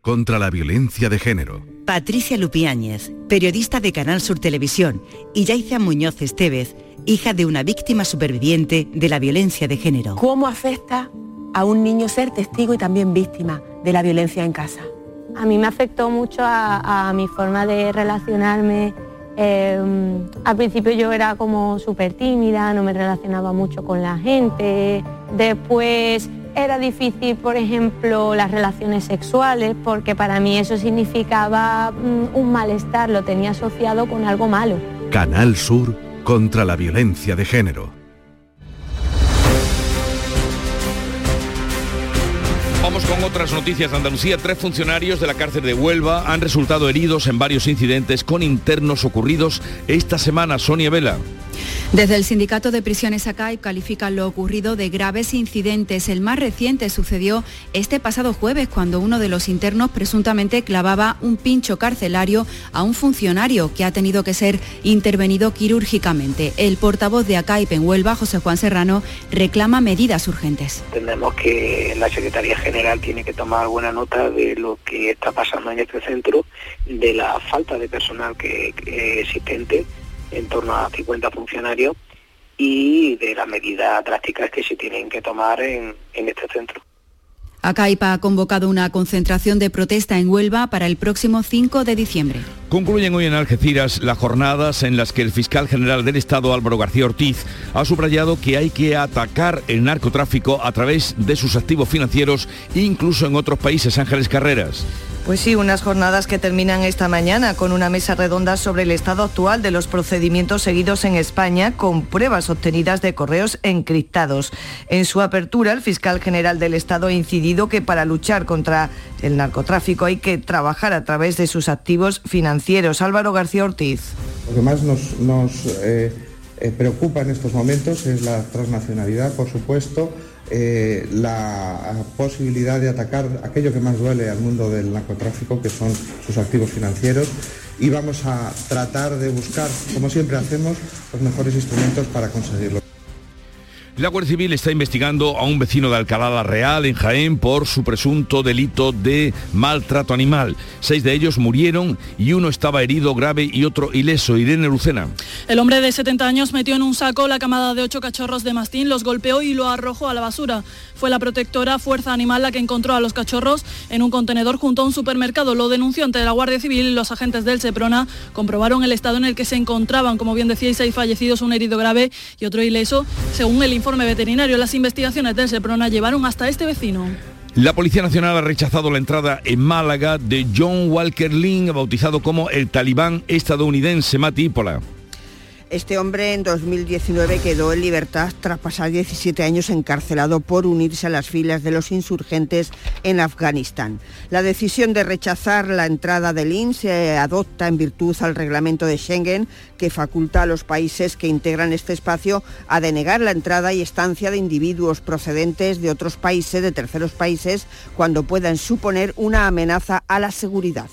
contra la violencia de género. Patricia Lupiáñez, periodista de Canal Sur Televisión, y Yaiza Muñoz Estevez, hija de una víctima superviviente de la violencia de género. ¿Cómo afecta a un niño ser testigo y también víctima de la violencia en casa? A mí me afectó mucho a, a mi forma de relacionarme. Eh, al principio yo era como súper tímida, no me relacionaba mucho con la gente. Después era difícil, por ejemplo, las relaciones sexuales, porque para mí eso significaba mm, un malestar, lo tenía asociado con algo malo. Canal Sur contra la violencia de género. Vamos con otras noticias de Andalucía. Tres funcionarios de la cárcel de Huelva han resultado heridos en varios incidentes con internos ocurridos esta semana. Sonia Vela. Desde el sindicato de prisiones ACAIP califican lo ocurrido de graves incidentes. El más reciente sucedió este pasado jueves cuando uno de los internos presuntamente clavaba un pincho carcelario a un funcionario que ha tenido que ser intervenido quirúrgicamente. El portavoz de ACAIP en Huelva, José Juan Serrano, reclama medidas urgentes. Entendemos que la Secretaría General tiene que tomar buena nota de lo que está pasando en este centro, de la falta de personal que, que existente en torno a 50 funcionarios y de las medidas drásticas que se tienen que tomar en, en este centro. ACAIPA ha convocado una concentración de protesta en Huelva para el próximo 5 de diciembre. Concluyen hoy en Algeciras las jornadas en las que el fiscal general del Estado, Álvaro García Ortiz, ha subrayado que hay que atacar el narcotráfico a través de sus activos financieros, incluso en otros países. Ángeles Carreras. Pues sí, unas jornadas que terminan esta mañana con una mesa redonda sobre el estado actual de los procedimientos seguidos en España con pruebas obtenidas de correos encriptados. En su apertura, el fiscal general del Estado ha incidido que para luchar contra el narcotráfico hay que trabajar a través de sus activos financieros. Álvaro García Ortiz. Lo que más nos, nos eh, eh, preocupa en estos momentos es la transnacionalidad, por supuesto, eh, la posibilidad de atacar aquello que más duele al mundo del narcotráfico, que son sus activos financieros, y vamos a tratar de buscar, como siempre hacemos, los mejores instrumentos para conseguirlo. La Guardia Civil está investigando a un vecino de Alcalá la Real, en Jaén, por su presunto delito de maltrato animal. Seis de ellos murieron y uno estaba herido grave y otro ileso. Irene Lucena. El hombre de 70 años metió en un saco la camada de ocho cachorros de mastín, los golpeó y lo arrojó a la basura. Fue la protectora Fuerza Animal la que encontró a los cachorros en un contenedor junto a un supermercado. Lo denunció ante la Guardia Civil los agentes del Seprona comprobaron el estado en el que se encontraban. Como bien decíais, seis fallecidos, un herido grave y otro ileso. Según el informe veterinario, las investigaciones del Seprona llevaron hasta este vecino. La Policía Nacional ha rechazado la entrada en Málaga de John Walker Lynn, bautizado como el talibán estadounidense Mati Pola. Este hombre en 2019 quedó en libertad tras pasar 17 años encarcelado por unirse a las filas de los insurgentes en Afganistán. La decisión de rechazar la entrada de Lin se adopta en virtud al reglamento de Schengen que faculta a los países que integran este espacio a denegar la entrada y estancia de individuos procedentes de otros países, de terceros países, cuando puedan suponer una amenaza a la seguridad.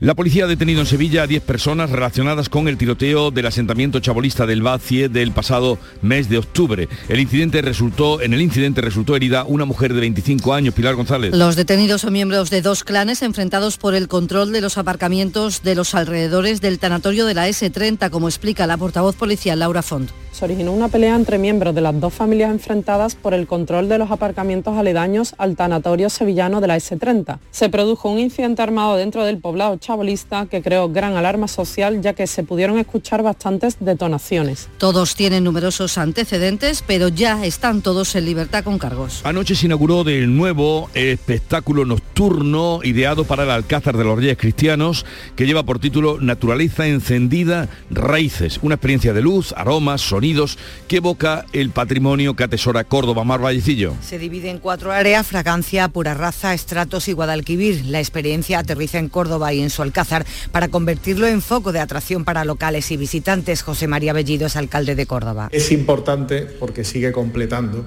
La policía ha detenido en Sevilla a 10 personas relacionadas con el tiroteo del asentamiento chabolista del Bacie del pasado mes de octubre. El incidente resultó, en el incidente resultó herida una mujer de 25 años, Pilar González. Los detenidos son miembros de dos clanes enfrentados por el control de los aparcamientos de los alrededores del tanatorio de la S30, como explica la portavoz policial Laura Font. Se originó una pelea entre miembros de las dos familias enfrentadas por el control de los aparcamientos aledaños al tanatorio sevillano de la S30. Se produjo un incidente armado dentro del poblado chabolista que creó gran alarma social ya que se pudieron escuchar bastantes detonaciones. Todos tienen numerosos antecedentes, pero ya están todos en libertad con cargos. Anoche se inauguró del nuevo espectáculo nocturno ideado para el Alcázar de los Reyes Cristianos que lleva por título Naturaleza encendida, raíces, una experiencia de luz, aromas, sonidos que evoca el patrimonio que atesora Córdoba Mar Vallecillo. Se divide en cuatro áreas, fragancia, pura raza, estratos y Guadalquivir. La experiencia aterriza en Córdoba y en su Alcázar para convertirlo en foco de atracción para locales y visitantes. José María Bellido es alcalde de Córdoba. Es importante porque sigue completando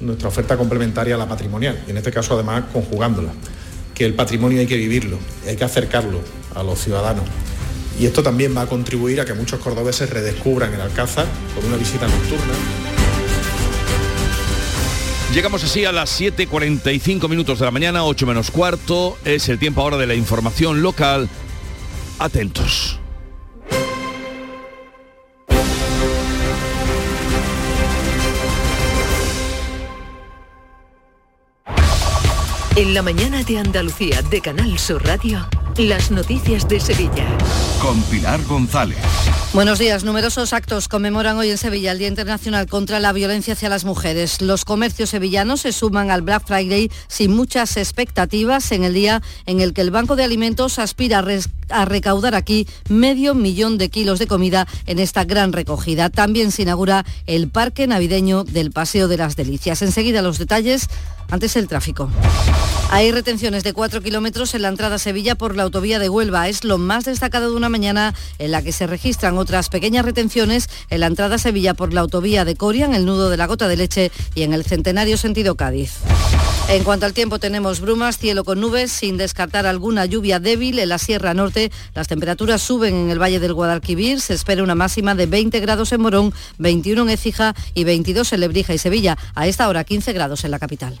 nuestra oferta complementaria a la patrimonial y en este caso además conjugándola, que el patrimonio hay que vivirlo, hay que acercarlo a los ciudadanos. Y esto también va a contribuir a que muchos cordobeses redescubran el Alcázar por una visita nocturna. Llegamos así a las 7.45 minutos de la mañana, 8 menos cuarto. Es el tiempo ahora de la información local. Atentos. En la mañana de Andalucía de Canal Sur Radio, las noticias de Sevilla. Con Pilar González. Buenos días. Numerosos actos conmemoran hoy en Sevilla el Día Internacional contra la Violencia hacia las Mujeres. Los comercios sevillanos se suman al Black Friday sin muchas expectativas en el día en el que el Banco de Alimentos aspira a, res- a recaudar aquí medio millón de kilos de comida en esta gran recogida. También se inaugura el Parque Navideño del Paseo de las Delicias. Enseguida los detalles, antes el tráfico. Hay retenciones de 4 kilómetros en la entrada a Sevilla por la autovía de Huelva. Es lo más destacado de una mañana en la que se registran otras pequeñas retenciones en la entrada a Sevilla por la autovía de Coria, en el nudo de la Gota de Leche y en el Centenario sentido Cádiz. En cuanto al tiempo tenemos brumas, cielo con nubes, sin descartar alguna lluvia débil en la Sierra Norte. Las temperaturas suben en el Valle del Guadalquivir. Se espera una máxima de 20 grados en Morón, 21 en Écija y 22 en Lebrija y Sevilla. A esta hora 15 grados en la capital.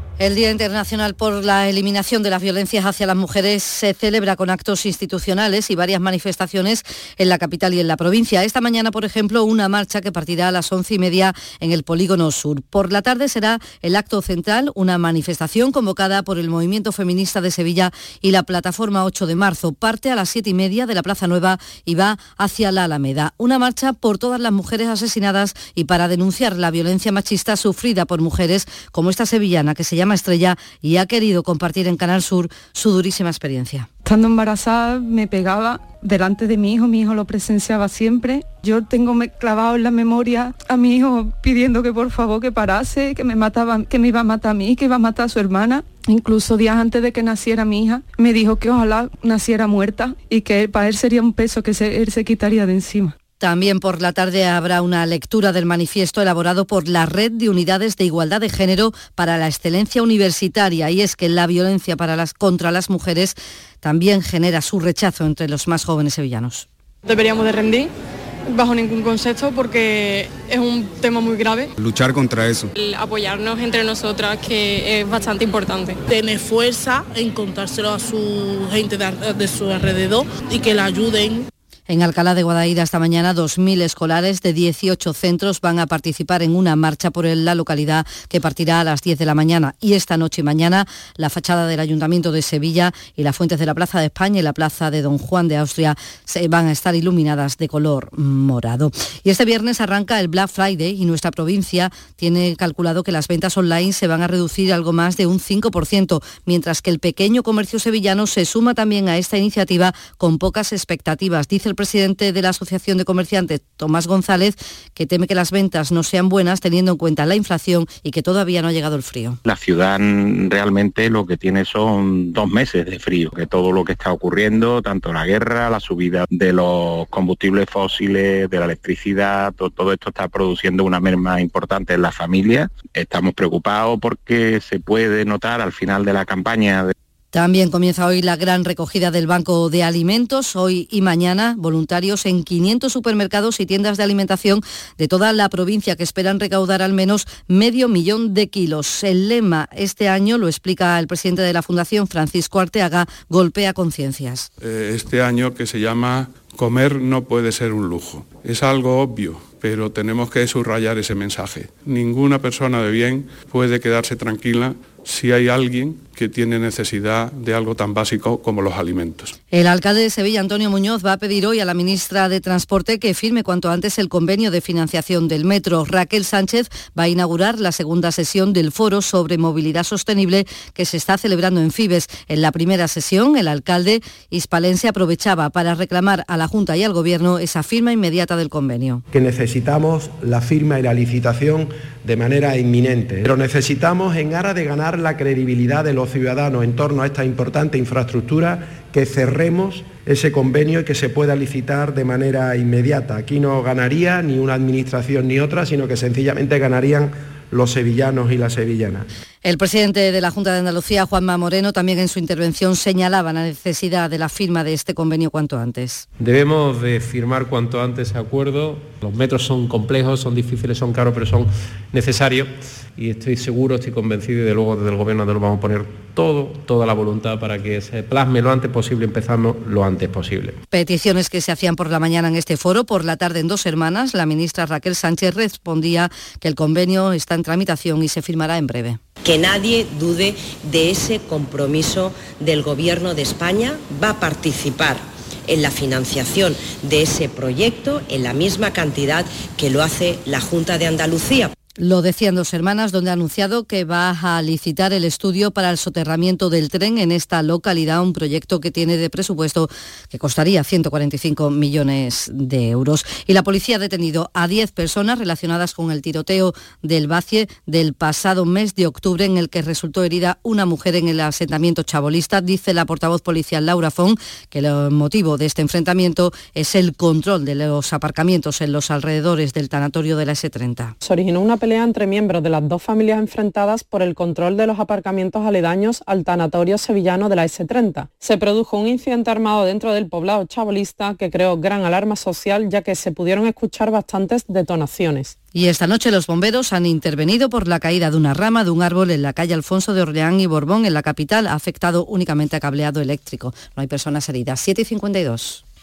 El Día Internacional por la Eliminación de las Violencias hacia las Mujeres se celebra con actos institucionales y varias manifestaciones en la capital y en la provincia. Esta mañana, por ejemplo, una marcha que partirá a las once y media en el Polígono Sur. Por la tarde será el acto central, una manifestación convocada por el Movimiento Feminista de Sevilla y la Plataforma 8 de marzo. Parte a las siete y media de la Plaza Nueva y va hacia la Alameda. Una marcha por todas las mujeres asesinadas y para denunciar la violencia machista sufrida por mujeres como esta sevillana que se llama Estrella y ha querido compartir en Canal Sur su durísima experiencia. Estando embarazada me pegaba delante de mi hijo, mi hijo lo presenciaba siempre. Yo tengo clavado en la memoria a mi hijo pidiendo que por favor que parase, que me mataba, que me iba a matar a mí, que iba a matar a su hermana. Incluso días antes de que naciera mi hija, me dijo que ojalá naciera muerta y que para él sería un peso que él se quitaría de encima. También por la tarde habrá una lectura del manifiesto elaborado por la Red de Unidades de Igualdad de Género para la Excelencia Universitaria. Y es que la violencia para las, contra las mujeres también genera su rechazo entre los más jóvenes sevillanos. Deberíamos de rendir bajo ningún concepto porque es un tema muy grave. Luchar contra eso. El apoyarnos entre nosotras que es bastante importante. Tener fuerza en contárselo a su gente de, de su alrededor y que la ayuden. En Alcalá de Guadaira esta mañana 2.000 escolares de 18 centros van a participar en una marcha por la localidad que partirá a las 10 de la mañana. Y esta noche y mañana la fachada del Ayuntamiento de Sevilla y las fuentes de la Plaza de España y la Plaza de Don Juan de Austria se van a estar iluminadas de color morado. Y este viernes arranca el Black Friday y nuestra provincia tiene calculado que las ventas online se van a reducir algo más de un 5%, mientras que el pequeño comercio sevillano se suma también a esta iniciativa con pocas expectativas, dice el presidente de la Asociación de Comerciantes, Tomás González, que teme que las ventas no sean buenas teniendo en cuenta la inflación y que todavía no ha llegado el frío. La ciudad realmente lo que tiene son dos meses de frío, que todo lo que está ocurriendo, tanto la guerra, la subida de los combustibles fósiles, de la electricidad, todo, esto está produciendo una merma importante en la familia. Estamos preocupados porque se puede notar al final de la campaña también comienza hoy la gran recogida del Banco de Alimentos. Hoy y mañana, voluntarios en 500 supermercados y tiendas de alimentación de toda la provincia que esperan recaudar al menos medio millón de kilos. El lema este año, lo explica el presidente de la Fundación, Francisco Arteaga, golpea conciencias. Eh, este año que se llama Comer no puede ser un lujo. Es algo obvio, pero tenemos que subrayar ese mensaje. Ninguna persona de bien puede quedarse tranquila si hay alguien que tiene necesidad de algo tan básico como los alimentos. El alcalde de Sevilla, Antonio Muñoz, va a pedir hoy a la ministra de Transporte que firme cuanto antes el convenio de financiación del metro. Raquel Sánchez va a inaugurar la segunda sesión del foro sobre movilidad sostenible que se está celebrando en Fibes. En la primera sesión, el alcalde hispalense aprovechaba para reclamar a la Junta y al Gobierno esa firma inmediata del convenio. Que necesitamos la firma y la licitación de manera inminente, pero necesitamos en aras de ganar la credibilidad de los ciudadanos en torno a esta importante infraestructura que cerremos ese convenio y que se pueda licitar de manera inmediata. Aquí no ganaría ni una administración ni otra, sino que sencillamente ganarían los sevillanos y las sevillanas. El presidente de la Junta de Andalucía, Juanma Moreno, también en su intervención señalaba la necesidad de la firma de este convenio cuanto antes. Debemos de firmar cuanto antes ese acuerdo. Los metros son complejos, son difíciles, son caros, pero son necesarios y estoy seguro, estoy convencido y de luego desde el Gobierno nos vamos a poner todo, toda la voluntad para que se plasme lo antes posible, empezando lo antes posible. Peticiones que se hacían por la mañana en este foro, por la tarde en dos hermanas, la ministra Raquel Sánchez respondía que el convenio está en tramitación y se firmará en breve que nadie dude de ese compromiso del Gobierno de España. Va a participar en la financiación de ese proyecto en la misma cantidad que lo hace la Junta de Andalucía. Lo decían dos hermanas, donde ha anunciado que va a licitar el estudio para el soterramiento del tren en esta localidad, un proyecto que tiene de presupuesto que costaría 145 millones de euros. Y la policía ha detenido a 10 personas relacionadas con el tiroteo del Bacie del pasado mes de octubre, en el que resultó herida una mujer en el asentamiento chabolista. Dice la portavoz policial Laura Fon que el motivo de este enfrentamiento es el control de los aparcamientos en los alrededores del tanatorio de la S30 pelea entre miembros de las dos familias enfrentadas por el control de los aparcamientos aledaños al tanatorio sevillano de la S30. Se produjo un incidente armado dentro del poblado chabolista que creó gran alarma social ya que se pudieron escuchar bastantes detonaciones. Y esta noche los bomberos han intervenido por la caída de una rama de un árbol en la calle Alfonso de Orleán y Borbón en la capital. Afectado únicamente a cableado eléctrico. No hay personas heridas. 7 y 52.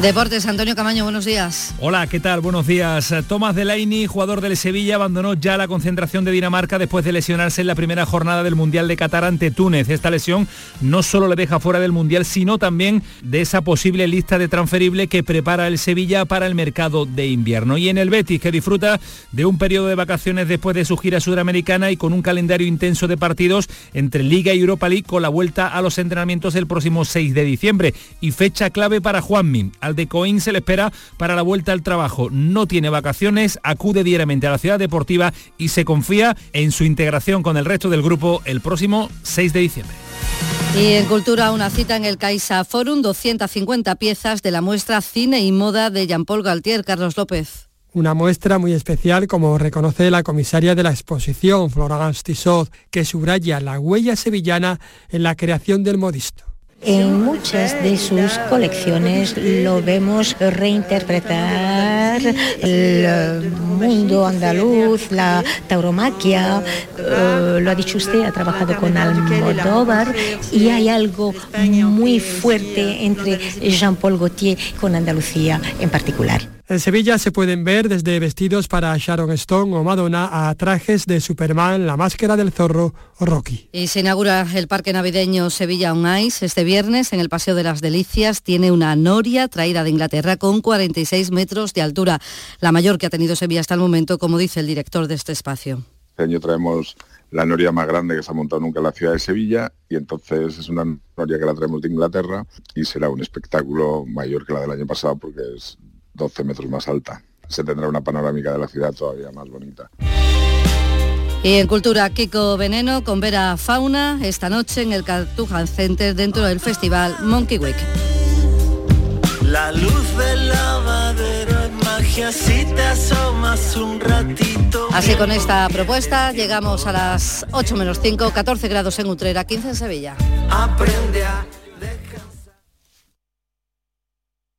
Deportes, Antonio Camaño, buenos días. Hola, ¿qué tal? Buenos días. Tomás Delaney, jugador del Sevilla, abandonó ya la concentración de Dinamarca después de lesionarse en la primera jornada del Mundial de Qatar ante Túnez. Esta lesión no solo le deja fuera del Mundial, sino también de esa posible lista de transferible que prepara el Sevilla para el mercado de invierno. Y en el Betis, que disfruta de un periodo de vacaciones después de su gira sudamericana y con un calendario intenso de partidos entre Liga y Europa League con la vuelta a los entrenamientos el próximo 6 de diciembre. Y fecha clave para Juanmi al de Coín se le espera para la vuelta al trabajo. No tiene vacaciones, acude diariamente a la ciudad deportiva y se confía en su integración con el resto del grupo el próximo 6 de diciembre. Y en Cultura una cita en el Caixa Forum, 250 piezas de la muestra Cine y Moda de Jean-Paul Galtier, Carlos López. Una muestra muy especial, como reconoce la comisaria de la exposición, Florence Tissot, que subraya la huella sevillana en la creación del modisto. En muchas de sus colecciones lo vemos reinterpretar el mundo andaluz, la tauromaquia, eh, lo ha dicho usted, ha trabajado con Almodóvar y hay algo muy fuerte entre Jean-Paul Gaultier con Andalucía en particular. En Sevilla se pueden ver desde vestidos para Sharon Stone o Madonna a trajes de Superman, la máscara del zorro o Rocky. Y se inaugura el parque navideño Sevilla On Ice este viernes en el Paseo de las Delicias. Tiene una noria traída de Inglaterra con 46 metros de altura, la mayor que ha tenido Sevilla hasta el momento, como dice el director de este espacio. Este año traemos la noria más grande que se ha montado nunca en la ciudad de Sevilla y entonces es una noria que la traemos de Inglaterra y será un espectáculo mayor que la del año pasado porque es 12 metros más alta. Se tendrá una panorámica de la ciudad todavía más bonita. Y en Cultura, Kiko Veneno con Vera Fauna esta noche en el Cartuja Center dentro del festival Monkey Week. La luz del lavadero es magia si te asomas un ratito. Así con esta propuesta llegamos a las 8 menos 5, 14 grados en Utrera, 15 en Sevilla. Aprende a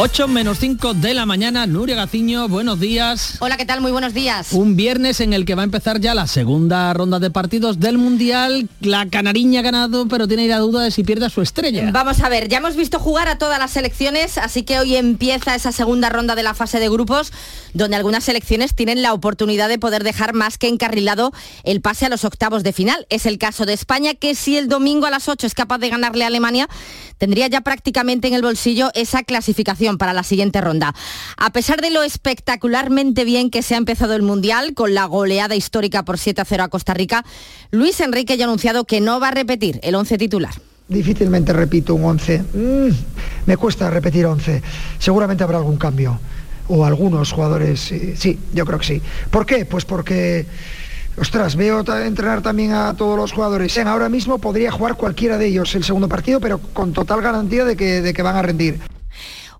8 menos 5 de la mañana, Nuria Gaciño, buenos días. Hola, ¿qué tal? Muy buenos días. Un viernes en el que va a empezar ya la segunda ronda de partidos del Mundial. La Canariña ha ganado, pero tiene la duda de si pierde a su estrella. Vamos a ver, ya hemos visto jugar a todas las selecciones, así que hoy empieza esa segunda ronda de la fase de grupos, donde algunas selecciones tienen la oportunidad de poder dejar más que encarrilado el pase a los octavos de final. Es el caso de España, que si el domingo a las 8 es capaz de ganarle a Alemania, tendría ya prácticamente en el bolsillo esa clasificación para la siguiente ronda. A pesar de lo espectacularmente bien que se ha empezado el Mundial, con la goleada histórica por 7 a 0 a Costa Rica, Luis Enrique ya ha anunciado que no va a repetir el 11 titular. Difícilmente repito un 11. Mm, me cuesta repetir 11. Seguramente habrá algún cambio. O algunos jugadores, sí, yo creo que sí. ¿Por qué? Pues porque Ostras, veo entrenar también a todos los jugadores. Ahora mismo podría jugar cualquiera de ellos el segundo partido, pero con total garantía de que van a rendir.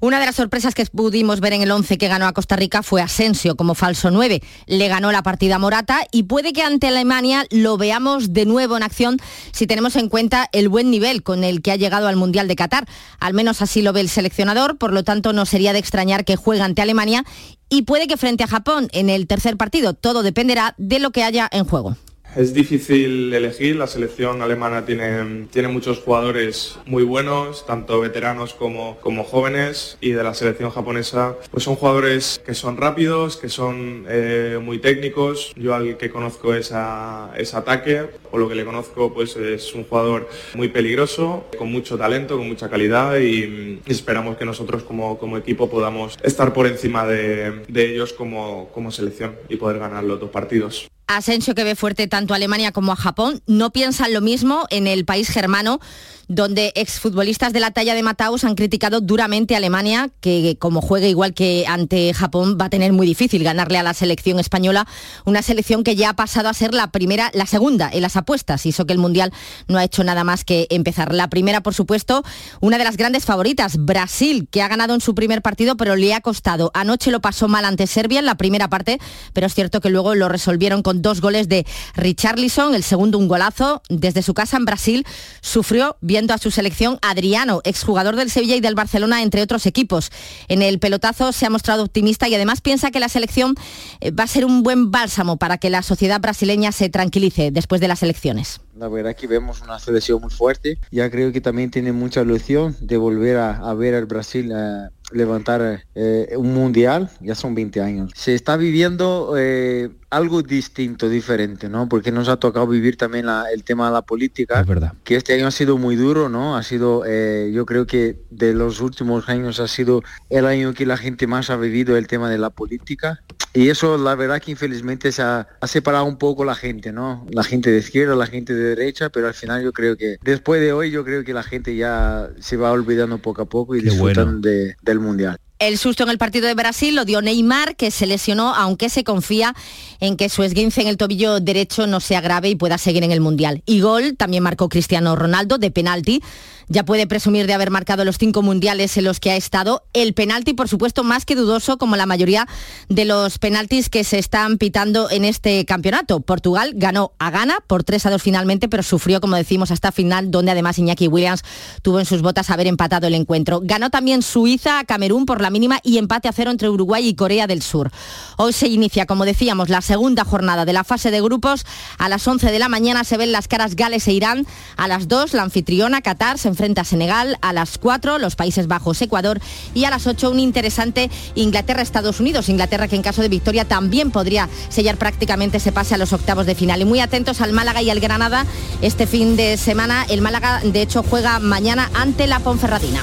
Una de las sorpresas que pudimos ver en el 11 que ganó a Costa Rica fue Asensio como falso 9. Le ganó la partida Morata y puede que ante Alemania lo veamos de nuevo en acción si tenemos en cuenta el buen nivel con el que ha llegado al Mundial de Qatar. Al menos así lo ve el seleccionador, por lo tanto no sería de extrañar que juegue ante Alemania y puede que frente a Japón en el tercer partido. Todo dependerá de lo que haya en juego. Es difícil elegir, la selección alemana tiene, tiene muchos jugadores muy buenos, tanto veteranos como, como jóvenes, y de la selección japonesa pues son jugadores que son rápidos, que son eh, muy técnicos. Yo al que conozco es a, es ataque, o lo que le conozco pues es un jugador muy peligroso, con mucho talento, con mucha calidad y, esperamos que nosotros como, como, equipo podamos estar por encima de, de ellos como, como selección y poder ganar los dos partidos. Asensio que ve fuerte tanto a Alemania como a Japón, no piensan lo mismo en el país germano donde exfutbolistas de la talla de Mataus han criticado duramente a Alemania, que como juegue igual que ante Japón va a tener muy difícil ganarle a la selección española, una selección que ya ha pasado a ser la primera, la segunda en las apuestas, y eso que el Mundial no ha hecho nada más que empezar. La primera, por supuesto, una de las grandes favoritas, Brasil, que ha ganado en su primer partido, pero le ha costado. Anoche lo pasó mal ante Serbia en la primera parte, pero es cierto que luego lo resolvieron con dos goles de Richarlison, el segundo un golazo desde su casa en Brasil, sufrió bien a su selección Adriano, exjugador del Sevilla y del Barcelona, entre otros equipos. En el pelotazo se ha mostrado optimista y además piensa que la selección eh, va a ser un buen bálsamo para que la sociedad brasileña se tranquilice después de las elecciones. La verdad que vemos una selección muy fuerte. Ya creo que también tiene mucha ilusión de volver a, ver al Brasil eh, levantar eh, un mundial. Ya son 20 años. Se está viviendo algo distinto, diferente, ¿no? Porque nos ha tocado vivir también el tema de la política. Es verdad. Que este año ha sido muy duro, ¿no? Ha sido, eh, yo creo que de los últimos años ha sido el año que la gente más ha vivido el tema de la política. Y eso, la verdad que infelizmente se ha, separado un poco la gente, ¿no? La gente de izquierda, la gente de derecha, pero al final yo creo que después de hoy yo creo que la gente ya se va olvidando poco a poco y disfrutan del Mundial. El susto en el partido de Brasil lo dio Neymar, que se lesionó, aunque se confía en que su esguince en el tobillo derecho no sea grave y pueda seguir en el Mundial. Y gol también marcó Cristiano Ronaldo de penalti ya puede presumir de haber marcado los cinco mundiales en los que ha estado. El penalti, por supuesto, más que dudoso, como la mayoría de los penaltis que se están pitando en este campeonato. Portugal ganó a Ghana por 3 a 2 finalmente, pero sufrió, como decimos, hasta final, donde además Iñaki Williams tuvo en sus botas haber empatado el encuentro. Ganó también Suiza a Camerún por la mínima y empate a cero entre Uruguay y Corea del Sur. Hoy se inicia, como decíamos, la segunda jornada de la fase de grupos. A las 11 de la mañana se ven las caras Gales e Irán. A las 2, la anfitriona Qatar se frente a Senegal, a las 4 los Países Bajos, Ecuador y a las 8 un interesante Inglaterra-Estados Unidos. Inglaterra que en caso de victoria también podría sellar prácticamente ese pase a los octavos de final. Y muy atentos al Málaga y al Granada este fin de semana. El Málaga de hecho juega mañana ante la Ponferradina.